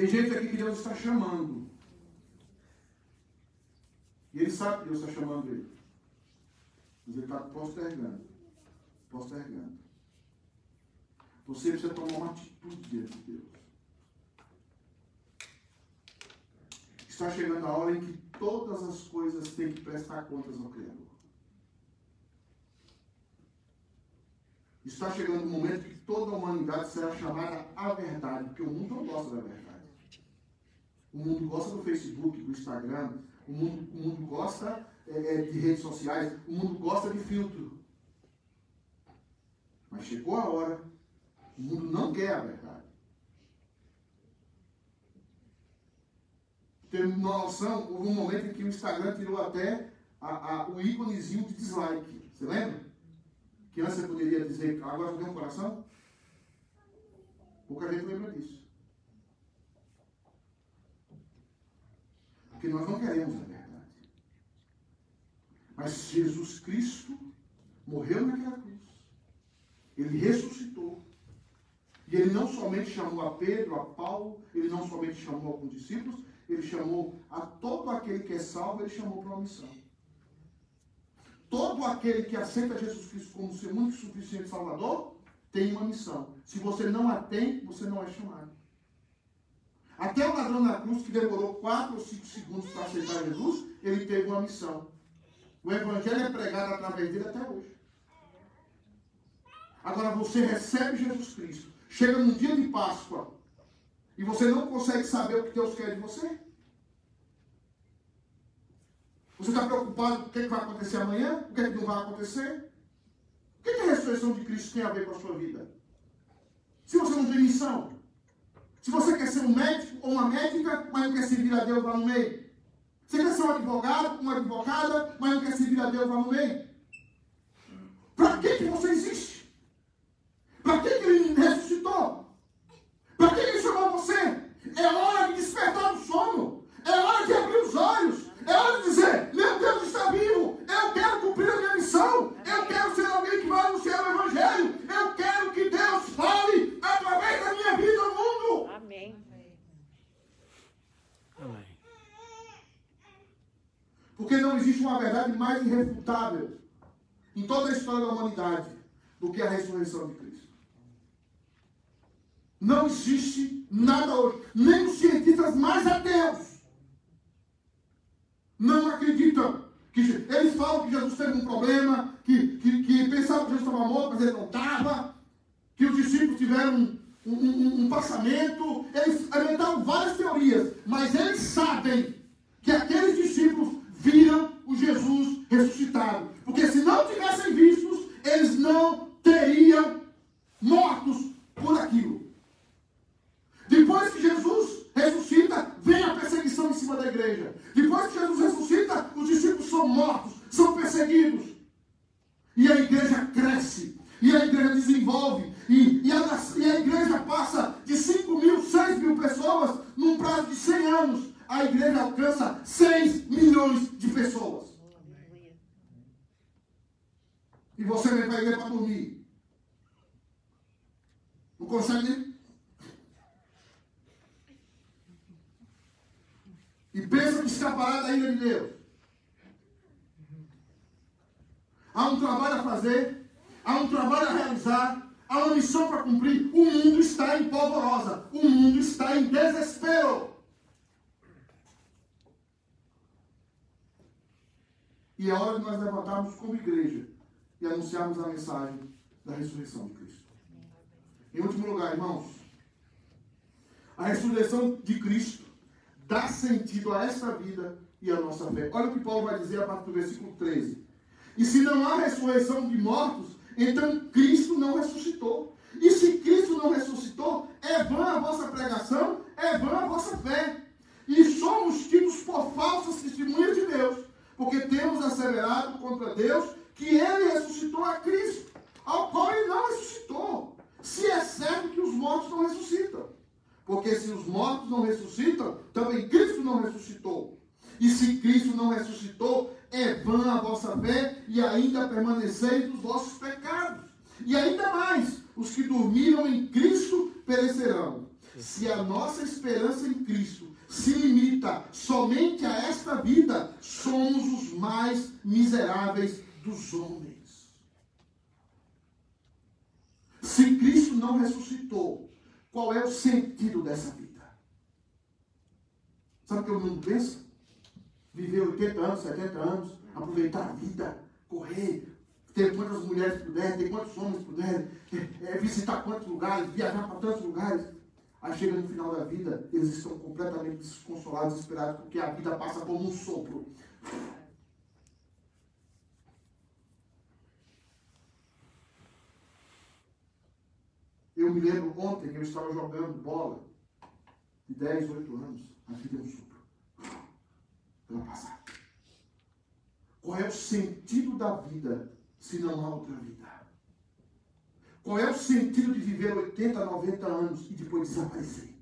Tem gente aqui que Deus está chamando. E ele sabe que Deus está chamando ele. Mas ele está postergando. Postergando. Você precisa tomar uma atitude diante de Deus. Está chegando a hora em que todas as coisas têm que prestar contas ao Criador. Está chegando o momento que toda a humanidade será chamada à verdade, porque o mundo não gosta da verdade. O mundo gosta do Facebook, do Instagram, o mundo, o mundo gosta é, de redes sociais, o mundo gosta de filtro. Mas chegou a hora, o mundo não quer a verdade. Tem uma noção, houve um momento em que o Instagram tirou até a, a, o íconezinho de dislike. Você lembra? Que antes você poderia dizer, agora tem um coração? Pouca gente lembra disso. Porque nós não queremos a verdade. Mas Jesus Cristo morreu naquela cruz. Ele ressuscitou. E ele não somente chamou a Pedro, a Paulo, ele não somente chamou alguns discípulos, ele chamou a todo aquele que é salvo, ele chamou para uma missão. Todo aquele que aceita Jesus Cristo como seu único suficiente Salvador tem uma missão. Se você não a tem, você não é chamado. Ladrão na cruz, que demorou 4 ou 5 segundos para aceitar Jesus, ele teve uma missão. O Evangelho é pregado através dele até hoje. Agora você recebe Jesus Cristo, chega no dia de Páscoa, e você não consegue saber o que Deus quer de você? Você está preocupado com o que, vai acontecer amanhã? O que, não vai acontecer? O que, que a ressurreição de Cristo tem a ver com a sua vida? Se você não tem missão, se você quer ser um médico ou uma médica, mas não quer servir a Deus lá no meio. Você quer ser um advogado, uma advogada, mas não quer servir a Deus lá no meio. Para que, que você existe? Para que, que ele ressuscitou? Para que, que ele chamou você? É hora de despertar do sono. É hora de abrir os olhos. É hora de dizer, meu Deus está vivo. Eu quero cumprir a minha missão. Eu quero ser alguém que vai anunciar o Evangelho. Eu quero que Deus fale através da minha vida ao mundo. Amém. Amém. Porque não existe uma verdade mais irrefutável em toda a história da humanidade do que a ressurreição de Cristo. Não existe nada hoje. Nem os cientistas mais ateus não acreditam. Que, eles falam que Jesus teve um problema, que, que, que pensavam que Jesus estava morto, mas ele não estava, que os discípulos tiveram um, um, um, um passamento. Eles alimentaram várias teorias, mas eles sabem que aqueles discípulos viram o Jesus ressuscitado. Porque se não tivessem vistos, eles não teriam mortos por aquilo. Depois que Jesus ressuscita, vem a perseguição em cima da igreja. Depois que Jesus ressuscita, os discípulos são mortos, são perseguidos. E a igreja cresce, e a igreja desenvolve, e, e, a, e a igreja passa de 5 mil, 6 mil pessoas num prazo de 100 anos. A igreja alcança 6 milhões de pessoas. E você vem para a igreja para dormir. Não consegue. E pensa que escapará da ira de Deus. Há um trabalho a fazer, há um trabalho a realizar, Há uma missão para cumprir. O mundo está em polvorosa. O mundo está em desespero. E é hora de nós levantarmos como igreja e anunciarmos a mensagem da ressurreição de Cristo. Em último lugar, irmãos, a ressurreição de Cristo dá sentido a esta vida e à nossa fé. Olha o que Paulo vai dizer a partir do versículo 13. E se não há ressurreição de mortos, então Cristo não ressuscitou. E se Cristo não ressuscitou, é vã a vossa pregação, é vã a vossa fé. E somos tidos por falsas testemunhas de Deus, porque temos asseverado contra Deus que ele ressuscitou a Cristo, ao qual ele não ressuscitou. Se é certo que os mortos não ressuscitam. Porque se os mortos não ressuscitam, também Cristo não ressuscitou. E se Cristo não ressuscitou, é vã a vossa fé e ainda permaneceis nos vossos pecados. E ainda mais, os que dormiram em Cristo perecerão. Se a nossa esperança em Cristo se limita somente a esta vida, somos os mais miseráveis dos homens. Se Cristo não ressuscitou, qual é o sentido dessa vida? Sabe o que o mundo pensa? Viver 80 anos, 70 anos, aproveitar a vida, correr, ter quantas mulheres puderem, ter quantos homens puderem, é, é, visitar quantos lugares, viajar para tantos lugares. Aí chega no final da vida, eles estão completamente desconsolados, desesperados, porque a vida passa como um sopro. Eu me lembro ontem que eu estava jogando bola, de 10, 8 anos, a vida é um sopro. Ela passa. Qual é o sentido da vida se não há outra vida? Qual é o sentido de viver 80, 90 anos e depois desaparecer?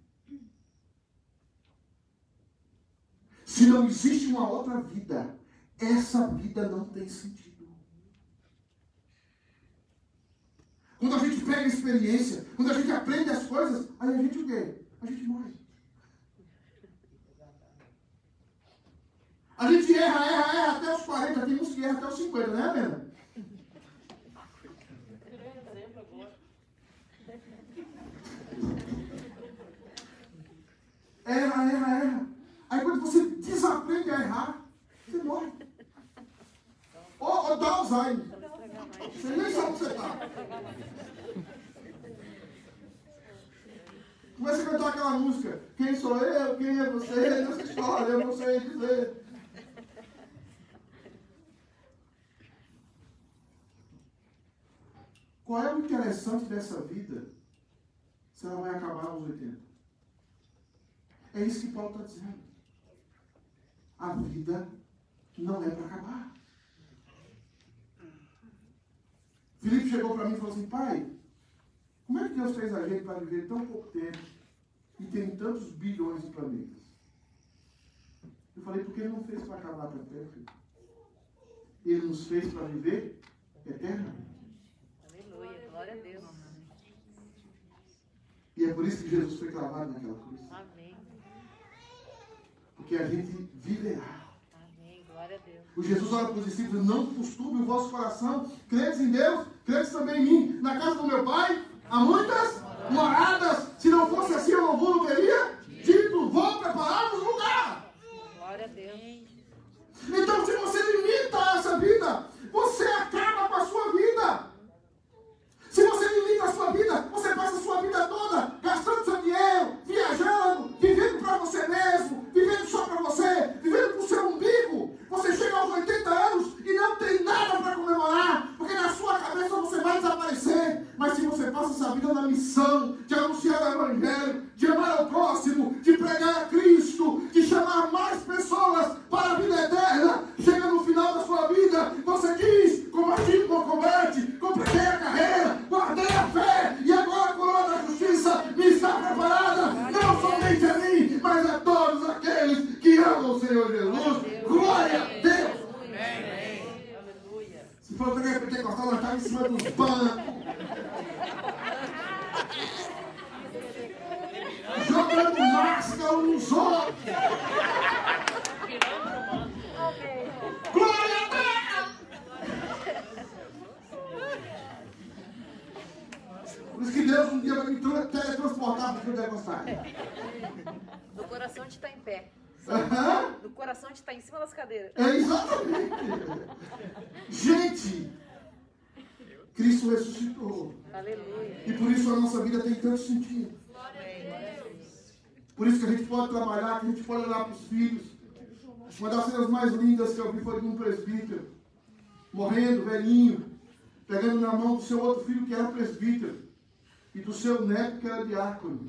Se não existe uma outra vida, essa vida não tem sentido. Quando a gente pega a experiência, quando a gente aprende as coisas, aí a gente o quê? A gente morre. A gente erra, erra, erra até os 40, tem uns que erram até os 50, né, Amanda? Erra, erra, erra. Aí quando você desaprende a errar, você morre. Ou, ou dá Alzheimer. Você nem sabe onde você está. Começa a cantar aquela música. Quem sou eu? Quem é você? Nessa história, eu não sei dizer. Qual é o interessante dessa vida se ela vai acabar aos 80? É isso que Paulo está dizendo. A vida não é para acabar. Felipe chegou para mim e falou assim, pai, como é que Deus fez a gente para viver tão pouco tempo e tem tantos bilhões de planetas? Eu falei, porque ele não fez para acabar tão tempo. filho. Ele nos fez para viver eternamente. Aleluia, glória a Deus. E é por isso que Jesus foi cravado naquela cruz. Amém. Porque a gente viverá. Amém, glória a Deus. O Jesus olha para os discípulos, não costume o vosso coração, credes em Deus, credes também em mim. Na casa do meu pai há muitas moradas. Se não fosse assim, eu não vou, não teria dito, vou preparar-vos lugar. Glória a Deus. Então, se você limita essa vida, você, vivendo para o seu umbigo. Você chega aos 80 anos e não tem nada para comemorar, porque na sua cabeça você vai desaparecer. Mas se você passa essa vida na missão de anunciar o Evangelho, de amar ao próximo, de pregar a Cristo, de chamar mais pessoas para a vida eterna, chega no final da sua vida, você diz: combati o bom combate, completei a carreira, guardei a fé, e agora a coroa da justiça me está preparada, não somente a mim, mas a todos aqueles que amam o Senhor Jesus. Glória a Deus! Amém. Programa pentecostal, nós estávamos em cima dos bancos. Jogando máscara uns nos outros. Glória a Deus! Por isso que Deus um dia vai me teletransportar para o pentecostal. Do coração de estar tá em pé. No coração a gente está em cima das cadeiras. É exatamente. Gente, Cristo ressuscitou. Aleluia. E por isso a nossa vida tem tanto sentido. Por isso que a gente pode trabalhar, que a gente pode olhar para os filhos. Uma das cenas mais lindas que eu vi foi de um presbítero, morrendo, velhinho, pegando na mão do seu outro filho que era presbítero, e do seu neto que era diácono,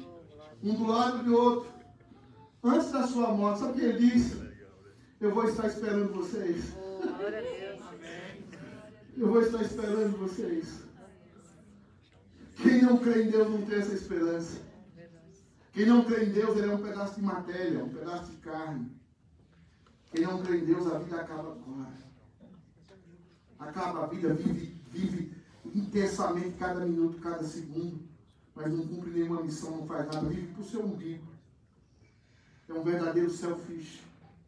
um do lado do outro. Antes da sua morte, sabe que ele disse? Eu vou estar esperando vocês. Eu vou estar esperando vocês. Quem não crê em Deus não tem essa esperança. Quem não crê em Deus, ele é um pedaço de matéria, um pedaço de carne. Quem não crê em Deus, a vida acaba agora. Acaba a vida, vive, vive intensamente cada minuto, cada segundo, mas não cumpre nenhuma missão, não faz nada, vive para o seu umbigo. É um verdadeiro selfish.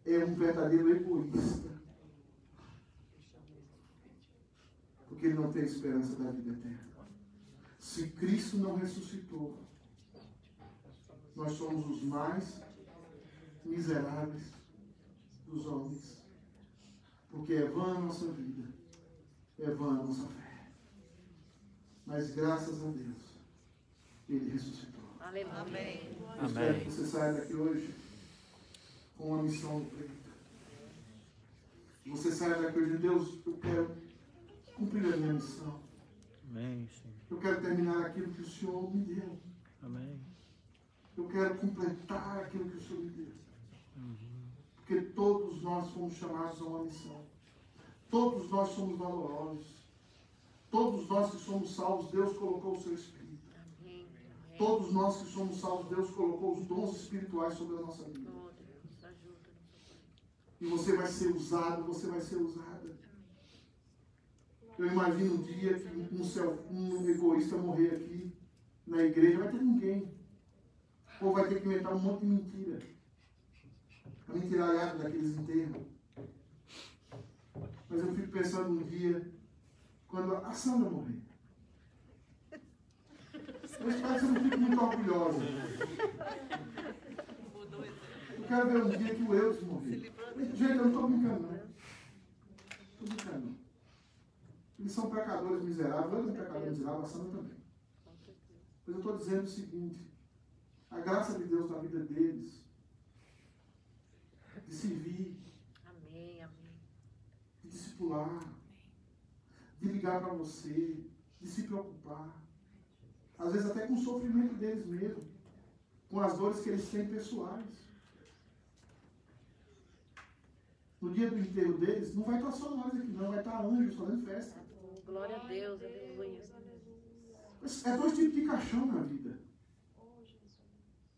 É um verdadeiro egoísta. Porque ele não tem esperança da vida eterna. Se Cristo não ressuscitou, nós somos os mais miseráveis dos homens. Porque é vã a nossa vida, é vã a nossa fé. Mas graças a Deus, Ele ressuscitou. Aleluia. Amém. Eu espero que você saia daqui hoje com uma missão peito. Você saia daqui hoje, Deus, eu quero cumprir a minha missão. Amém, Senhor. Eu quero terminar aquilo que o Senhor me deu. Amém. Eu quero completar aquilo que o Senhor me deu. Porque todos nós fomos chamados a uma missão. Todos nós somos valorosos. Todos nós que somos salvos, Deus colocou o seu Espírito. Amém. Todos nós que somos salvos, Deus colocou os dons espirituais sobre a nossa vida. E você vai ser usado, você vai ser usada. Eu imagino um dia que um, um egoísta morrer aqui na igreja, vai ter ninguém. Ou vai ter que inventar um monte de mentira. A mentiraiada daqueles enterros. Mas eu fico pensando um dia, quando a Sandra morrer. Eu espero que você não fique muito orgulhosa. Eu quero ver um dia que o Eudes morrer. Gente, eu não estou brincando, não. Estou brincando. não. Eles são pecadores miseráveis, eu sou pecador miserável, a Sandra também. Mas eu estou dizendo o seguinte: a graça de Deus na vida deles, de servir, Amém, amém. de discipular, de ligar para você, de se preocupar. Às vezes até com o sofrimento deles mesmo, com as dores que eles têm pessoais. No dia do enterro deles, não vai estar só nós aqui, não, vai estar anjos fazendo festa. Glória a Deus. Aleluia. É dois tipos de caixão na vida.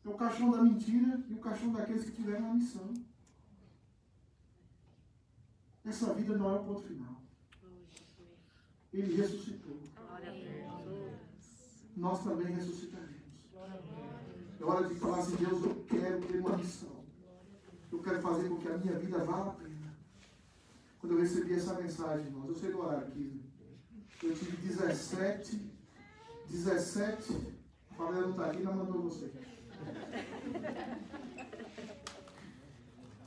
É o caixão da mentira e o caixão daqueles que tiveram a missão. Essa vida não é o ponto final. Ele ressuscitou. Nós também ressuscitaremos. É hora de falar assim, Deus, eu quero ter uma missão. Eu quero fazer com que a minha vida valha a pena. Quando eu recebi essa mensagem, irmãos, eu sei do horário aqui. Eu tive 17, 17, a Fabiola não está aqui, ela mandou você.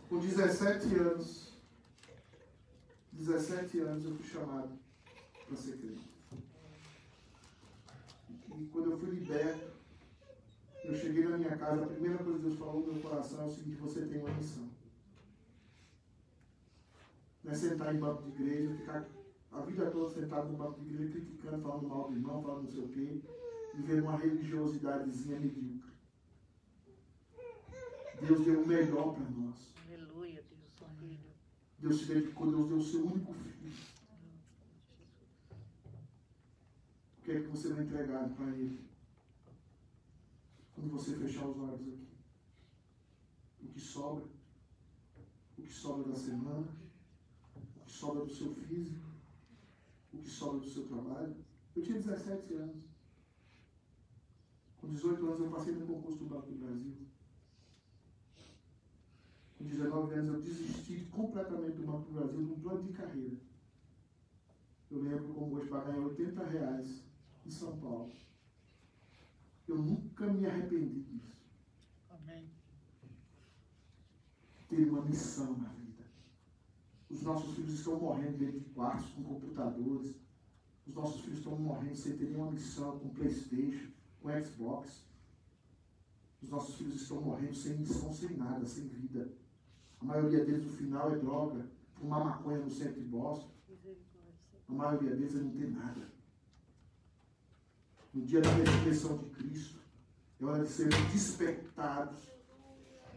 Com 17 anos, 17 anos eu fui chamado para ser crente. E quando eu fui liberto, eu cheguei na minha casa, a primeira coisa que Deus falou no meu coração é o seguinte, você tem uma missão. Não é sentar em banco de igreja, ficar a vida toda sentado no banco de igreja, criticando, falando mal do irmão, falando não sei o quê, viver uma religiosidadezinha medíocre. Deus deu o melhor para nós. Aleluia, Deus, filho. Deus se dedicou, Deus deu o seu único filho. O que é que você vai entregar para Ele? Quando você fechar os olhos aqui. O que sobra? O que sobra da semana? Sobra do seu físico? O que sobra do seu trabalho? Eu tinha 17 anos. Com 18 anos eu passei no concurso do Banco do Brasil. Com 19 anos eu desisti completamente do Banco do Brasil num plano de carreira. Eu lembro como hoje para ganhar 80 reais em São Paulo. Eu nunca me arrependi disso. Amém. terem uma missão na vida. Os nossos filhos estão morrendo dentro de quartos com computadores. Os nossos filhos estão morrendo sem ter nenhuma missão com Playstation, com Xbox. Os nossos filhos estão morrendo sem missão, sem nada, sem vida. A maioria deles, o final é droga, fumar maconha no centro de Boston. A maioria deles não tem nada. No dia da ressurreição de Cristo, é hora de sermos despertados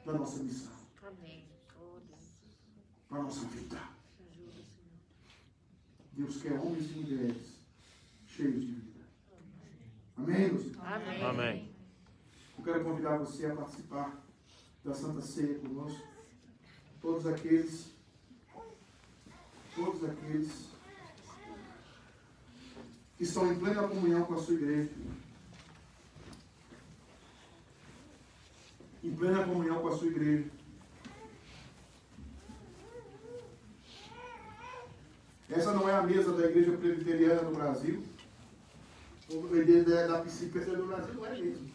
para a nossa missão, Amém. Para a nossa vida. Deus quer homens e mulheres cheios de vida. Amém, meus? Amém. Amém. Eu quero convidar você a participar da Santa Ceia conosco. Todos aqueles, todos aqueles que estão em plena comunhão com a sua igreja, em plena comunhão com a sua igreja. Essa não é a mesa da Igreja Presbiteriana no Brasil. O igreja da PCP no Brasil não é mesmo.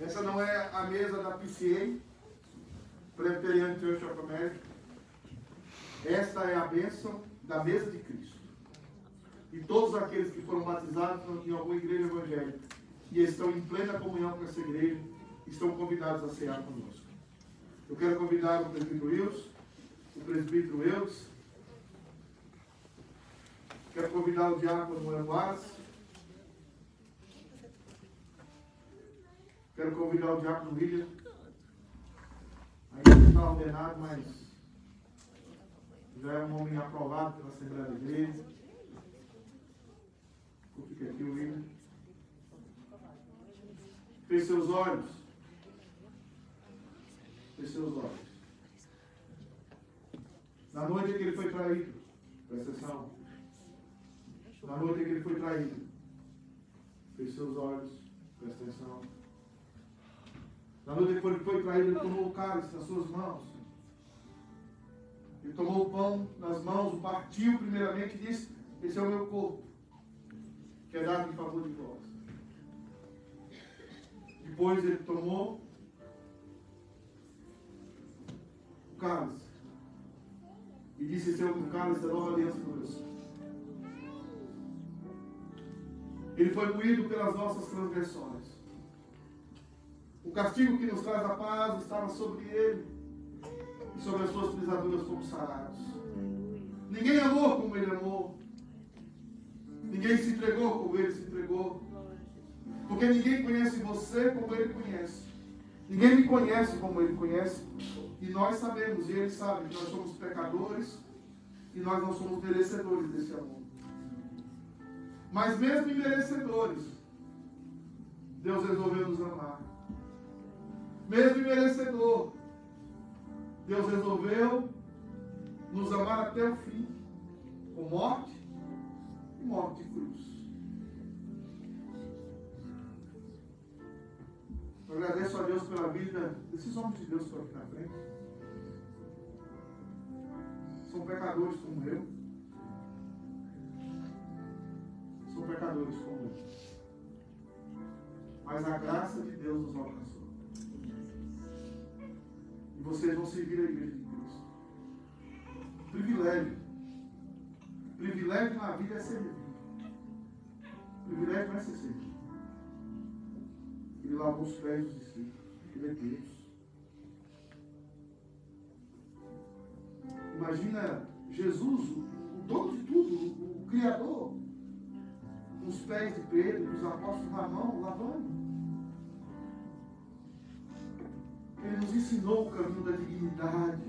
Essa não é a mesa da PCA, Presbyterian Church of America. Esta é a bênção da mesa de Cristo. E todos aqueles que foram batizados em alguma igreja evangélica e estão em plena comunhão com essa igreja, estão convidados a cear conosco. Eu quero convidar o presbítero Wilson, o presbítero Eudes, quero convidar o diácono Guaras, Quero convidar o diácono William. Ainda não está ordenado, mas já é um homem aprovado pela Assembleia da Igreja. Fica aqui o William. Feche seus olhos. Feche seus olhos. Na noite que ele foi traído, presta atenção. Na noite em que ele foi traído, feche seus olhos, presta atenção. Na noite em que ele foi traído, ele tomou o cálice nas suas mãos. Ele tomou o pão nas mãos, o partiu primeiramente e disse: Esse é o meu corpo, que é dado em favor de vós. Depois ele tomou o cálice e disse: Esse é o cálice da nova aliança do meu Ele foi moído pelas nossas transgressões. O castigo que nos traz a paz estava sobre ele, e sobre as suas pisaduras fomos sarados. Ninguém amou como ele amou. Ninguém se entregou como ele se entregou. Porque ninguém conhece você como ele conhece. Ninguém me conhece como ele conhece. E nós sabemos, e ele sabe, que nós somos pecadores e nós não somos merecedores desse amor. Mas mesmo merecedores, Deus resolveu nos amar. Mesmo merecedor, Deus resolveu nos amar até o fim, com morte e morte de cruz. Eu agradeço a Deus pela vida desses homens de Deus que estão aqui na frente. São pecadores como eu. São pecadores como eu. Mas a graça de Deus nos alcançou. E vocês vão servir a igreja de Cristo. Privilégio. Privilégio na vida é servir. Privilégio não é ser servido. Ele lavou os pés dos discípulos. Ele é Deus. Imagina Jesus, o, dono de tudo, o, Criador, os pés de Pedro, os apóstolos na mão, lavando. Ele nos ensinou o caminho da dignidade,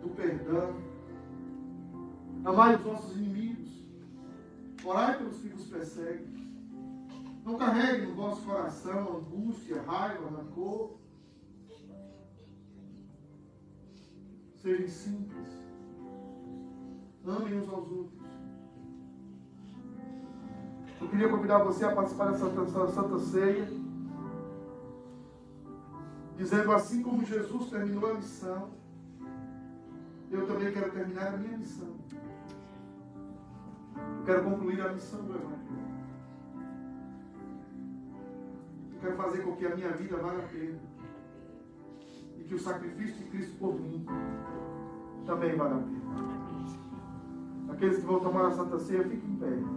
do perdão. Amai os nossos inimigos. Orai pelos que vos perseguem. Não carregue no vosso coração angústia, raiva, rancor. Sejam simples. Amem uns aos outros. Eu queria convidar você a participar dessa Santa Ceia. Dizendo assim como Jesus terminou a missão, eu também quero terminar a minha missão. Eu quero concluir a missão do Evangelho. Eu quero fazer com que a minha vida valha a pena. E que o sacrifício de Cristo por mim também vale a pena. Aqueles que vão tomar a Santa Ceia, fiquem em pé.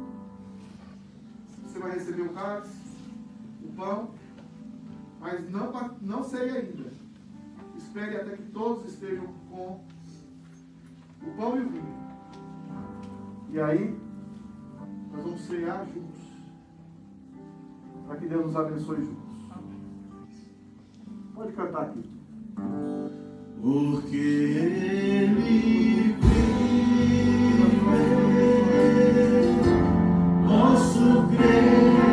Você vai receber o cálice, o pão, mas não, não sei ainda. Espere até que todos estejam com o pão e o vinho. E aí, nós vamos cear juntos. Para que Deus nos abençoe juntos. Pode cantar aqui. Porque ele grace.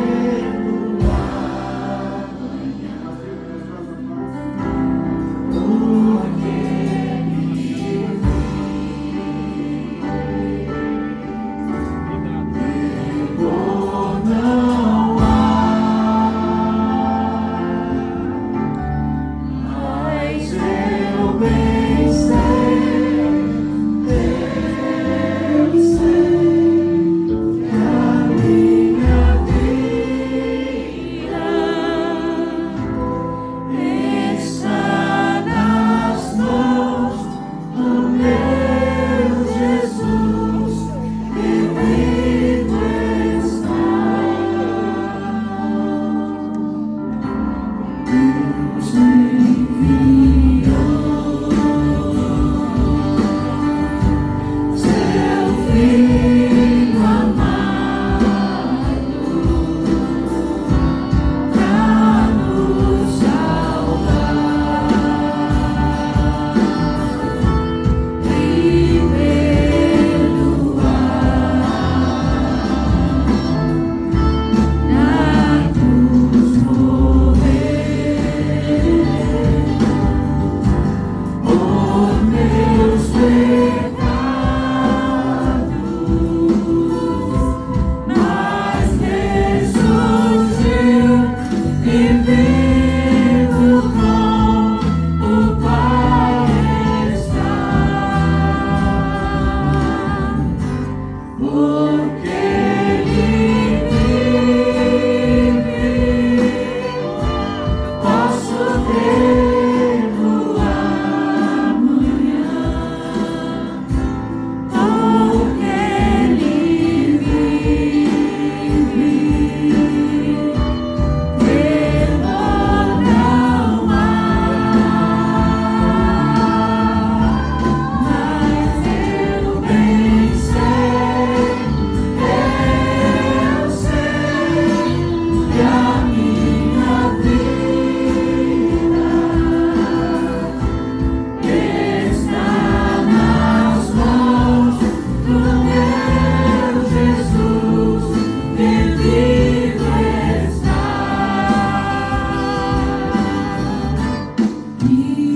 you.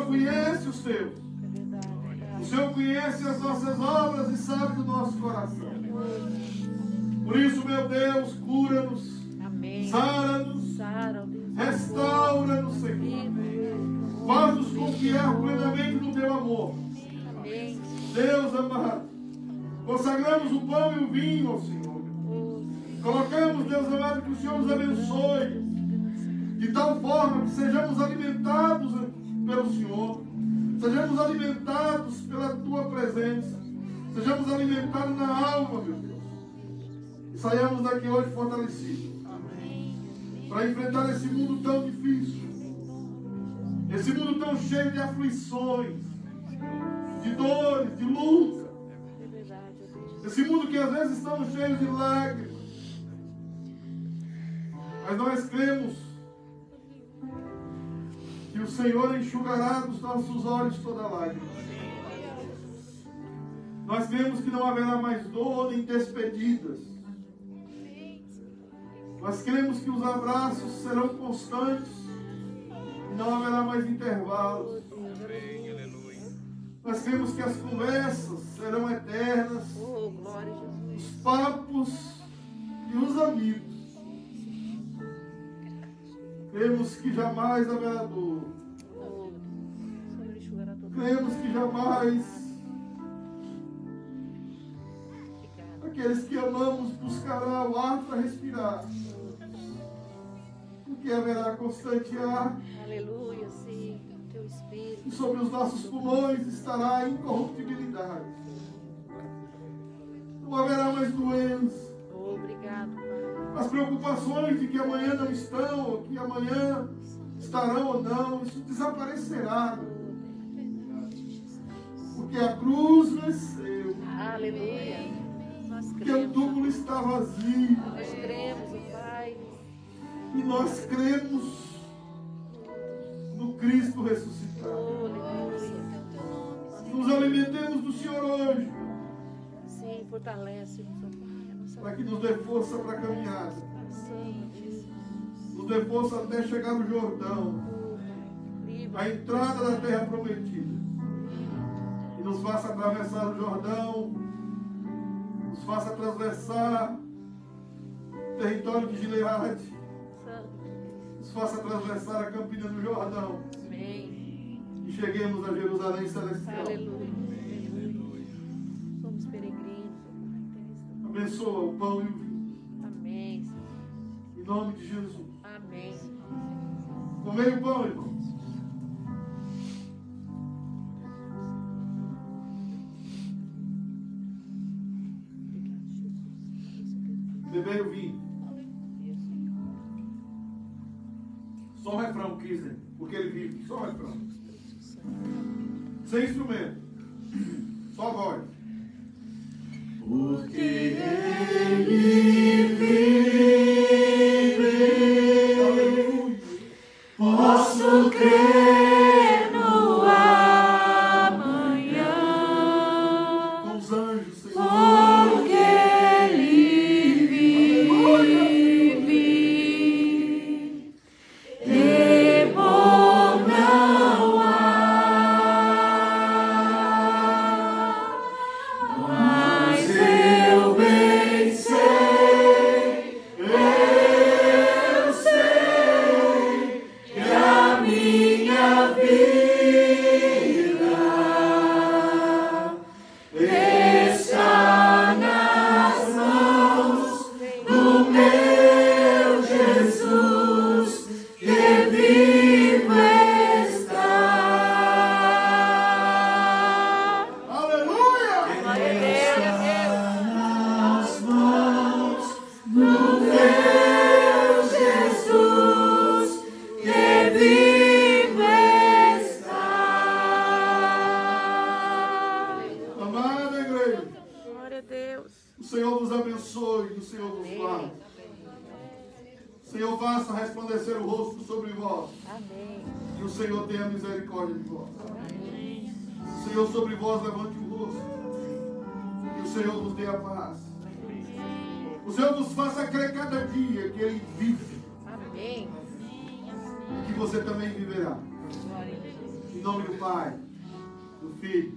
Senhor conhece os é O. Senhor conhece as nossas obras e sabe do nosso coração. Por isso, meu Deus, cura-nos, sara-nos, restaura-nos, Senhor. Faz-nos confiar plenamente no teu amor. Deus amado, consagramos o pão e o vinho ao Senhor. Colocamos, Deus amado, que o Senhor nos abençoe. De tal forma que sejamos alimentados pelo Senhor. Sejamos alimentados pela tua presença. Sejamos alimentados na alma, meu Deus. E saiamos daqui hoje fortalecidos. Para enfrentar esse mundo tão difícil. Esse mundo tão cheio de aflições, de dores, de luta. Esse mundo que às vezes estamos cheios de lágrimas. Mas nós cremos o Senhor enxugará dos nossos olhos toda lágrima. Nós cremos que não haverá mais dor nem despedidas. Nós cremos que os abraços serão constantes e não haverá mais intervalos. Nós cremos que as conversas serão eternas os papos e os amigos. Cremos que jamais haverá dor. Cremos que jamais aqueles que amamos buscarão o ar para respirar. Porque haverá constante ar Aleluia, sim. Teu Espírito. e sobre os nossos pulmões estará a incorruptibilidade. Não haverá mais doença. Oh, obrigado. As preocupações de que amanhã não estão, ou que amanhã estarão ou não, isso desaparecerá. Porque a cruz venceu, Aleluia. Porque o túmulo está vazio, Nós cremos, Pai. e nós cremos no Cristo ressuscitado. Aleluia. Nos alimentemos do Senhor hoje, Sim, fortalece-nos, para que nos dê força para a caminhada, nos dê força até chegar no Jordão, a entrada da terra prometida. E nos faça atravessar o Jordão, nos faça atravessar o território de Gileade, nos faça atravessar a Campina do Jordão. E cheguemos a Jerusalém Celestial. Aleluia. Abençoa o pão e o vinho, Amém. Senhor. em nome de Jesus. Amém. Comei o pão, Jesus. Bebei o vinho. Só o refrão, Kiser, porque ele vive. Só o refrão. Sem instrumento. Filho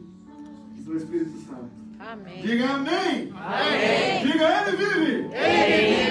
e do Espírito Santo. Amém. Diga amém. amém. Diga ele vive. Ele vive.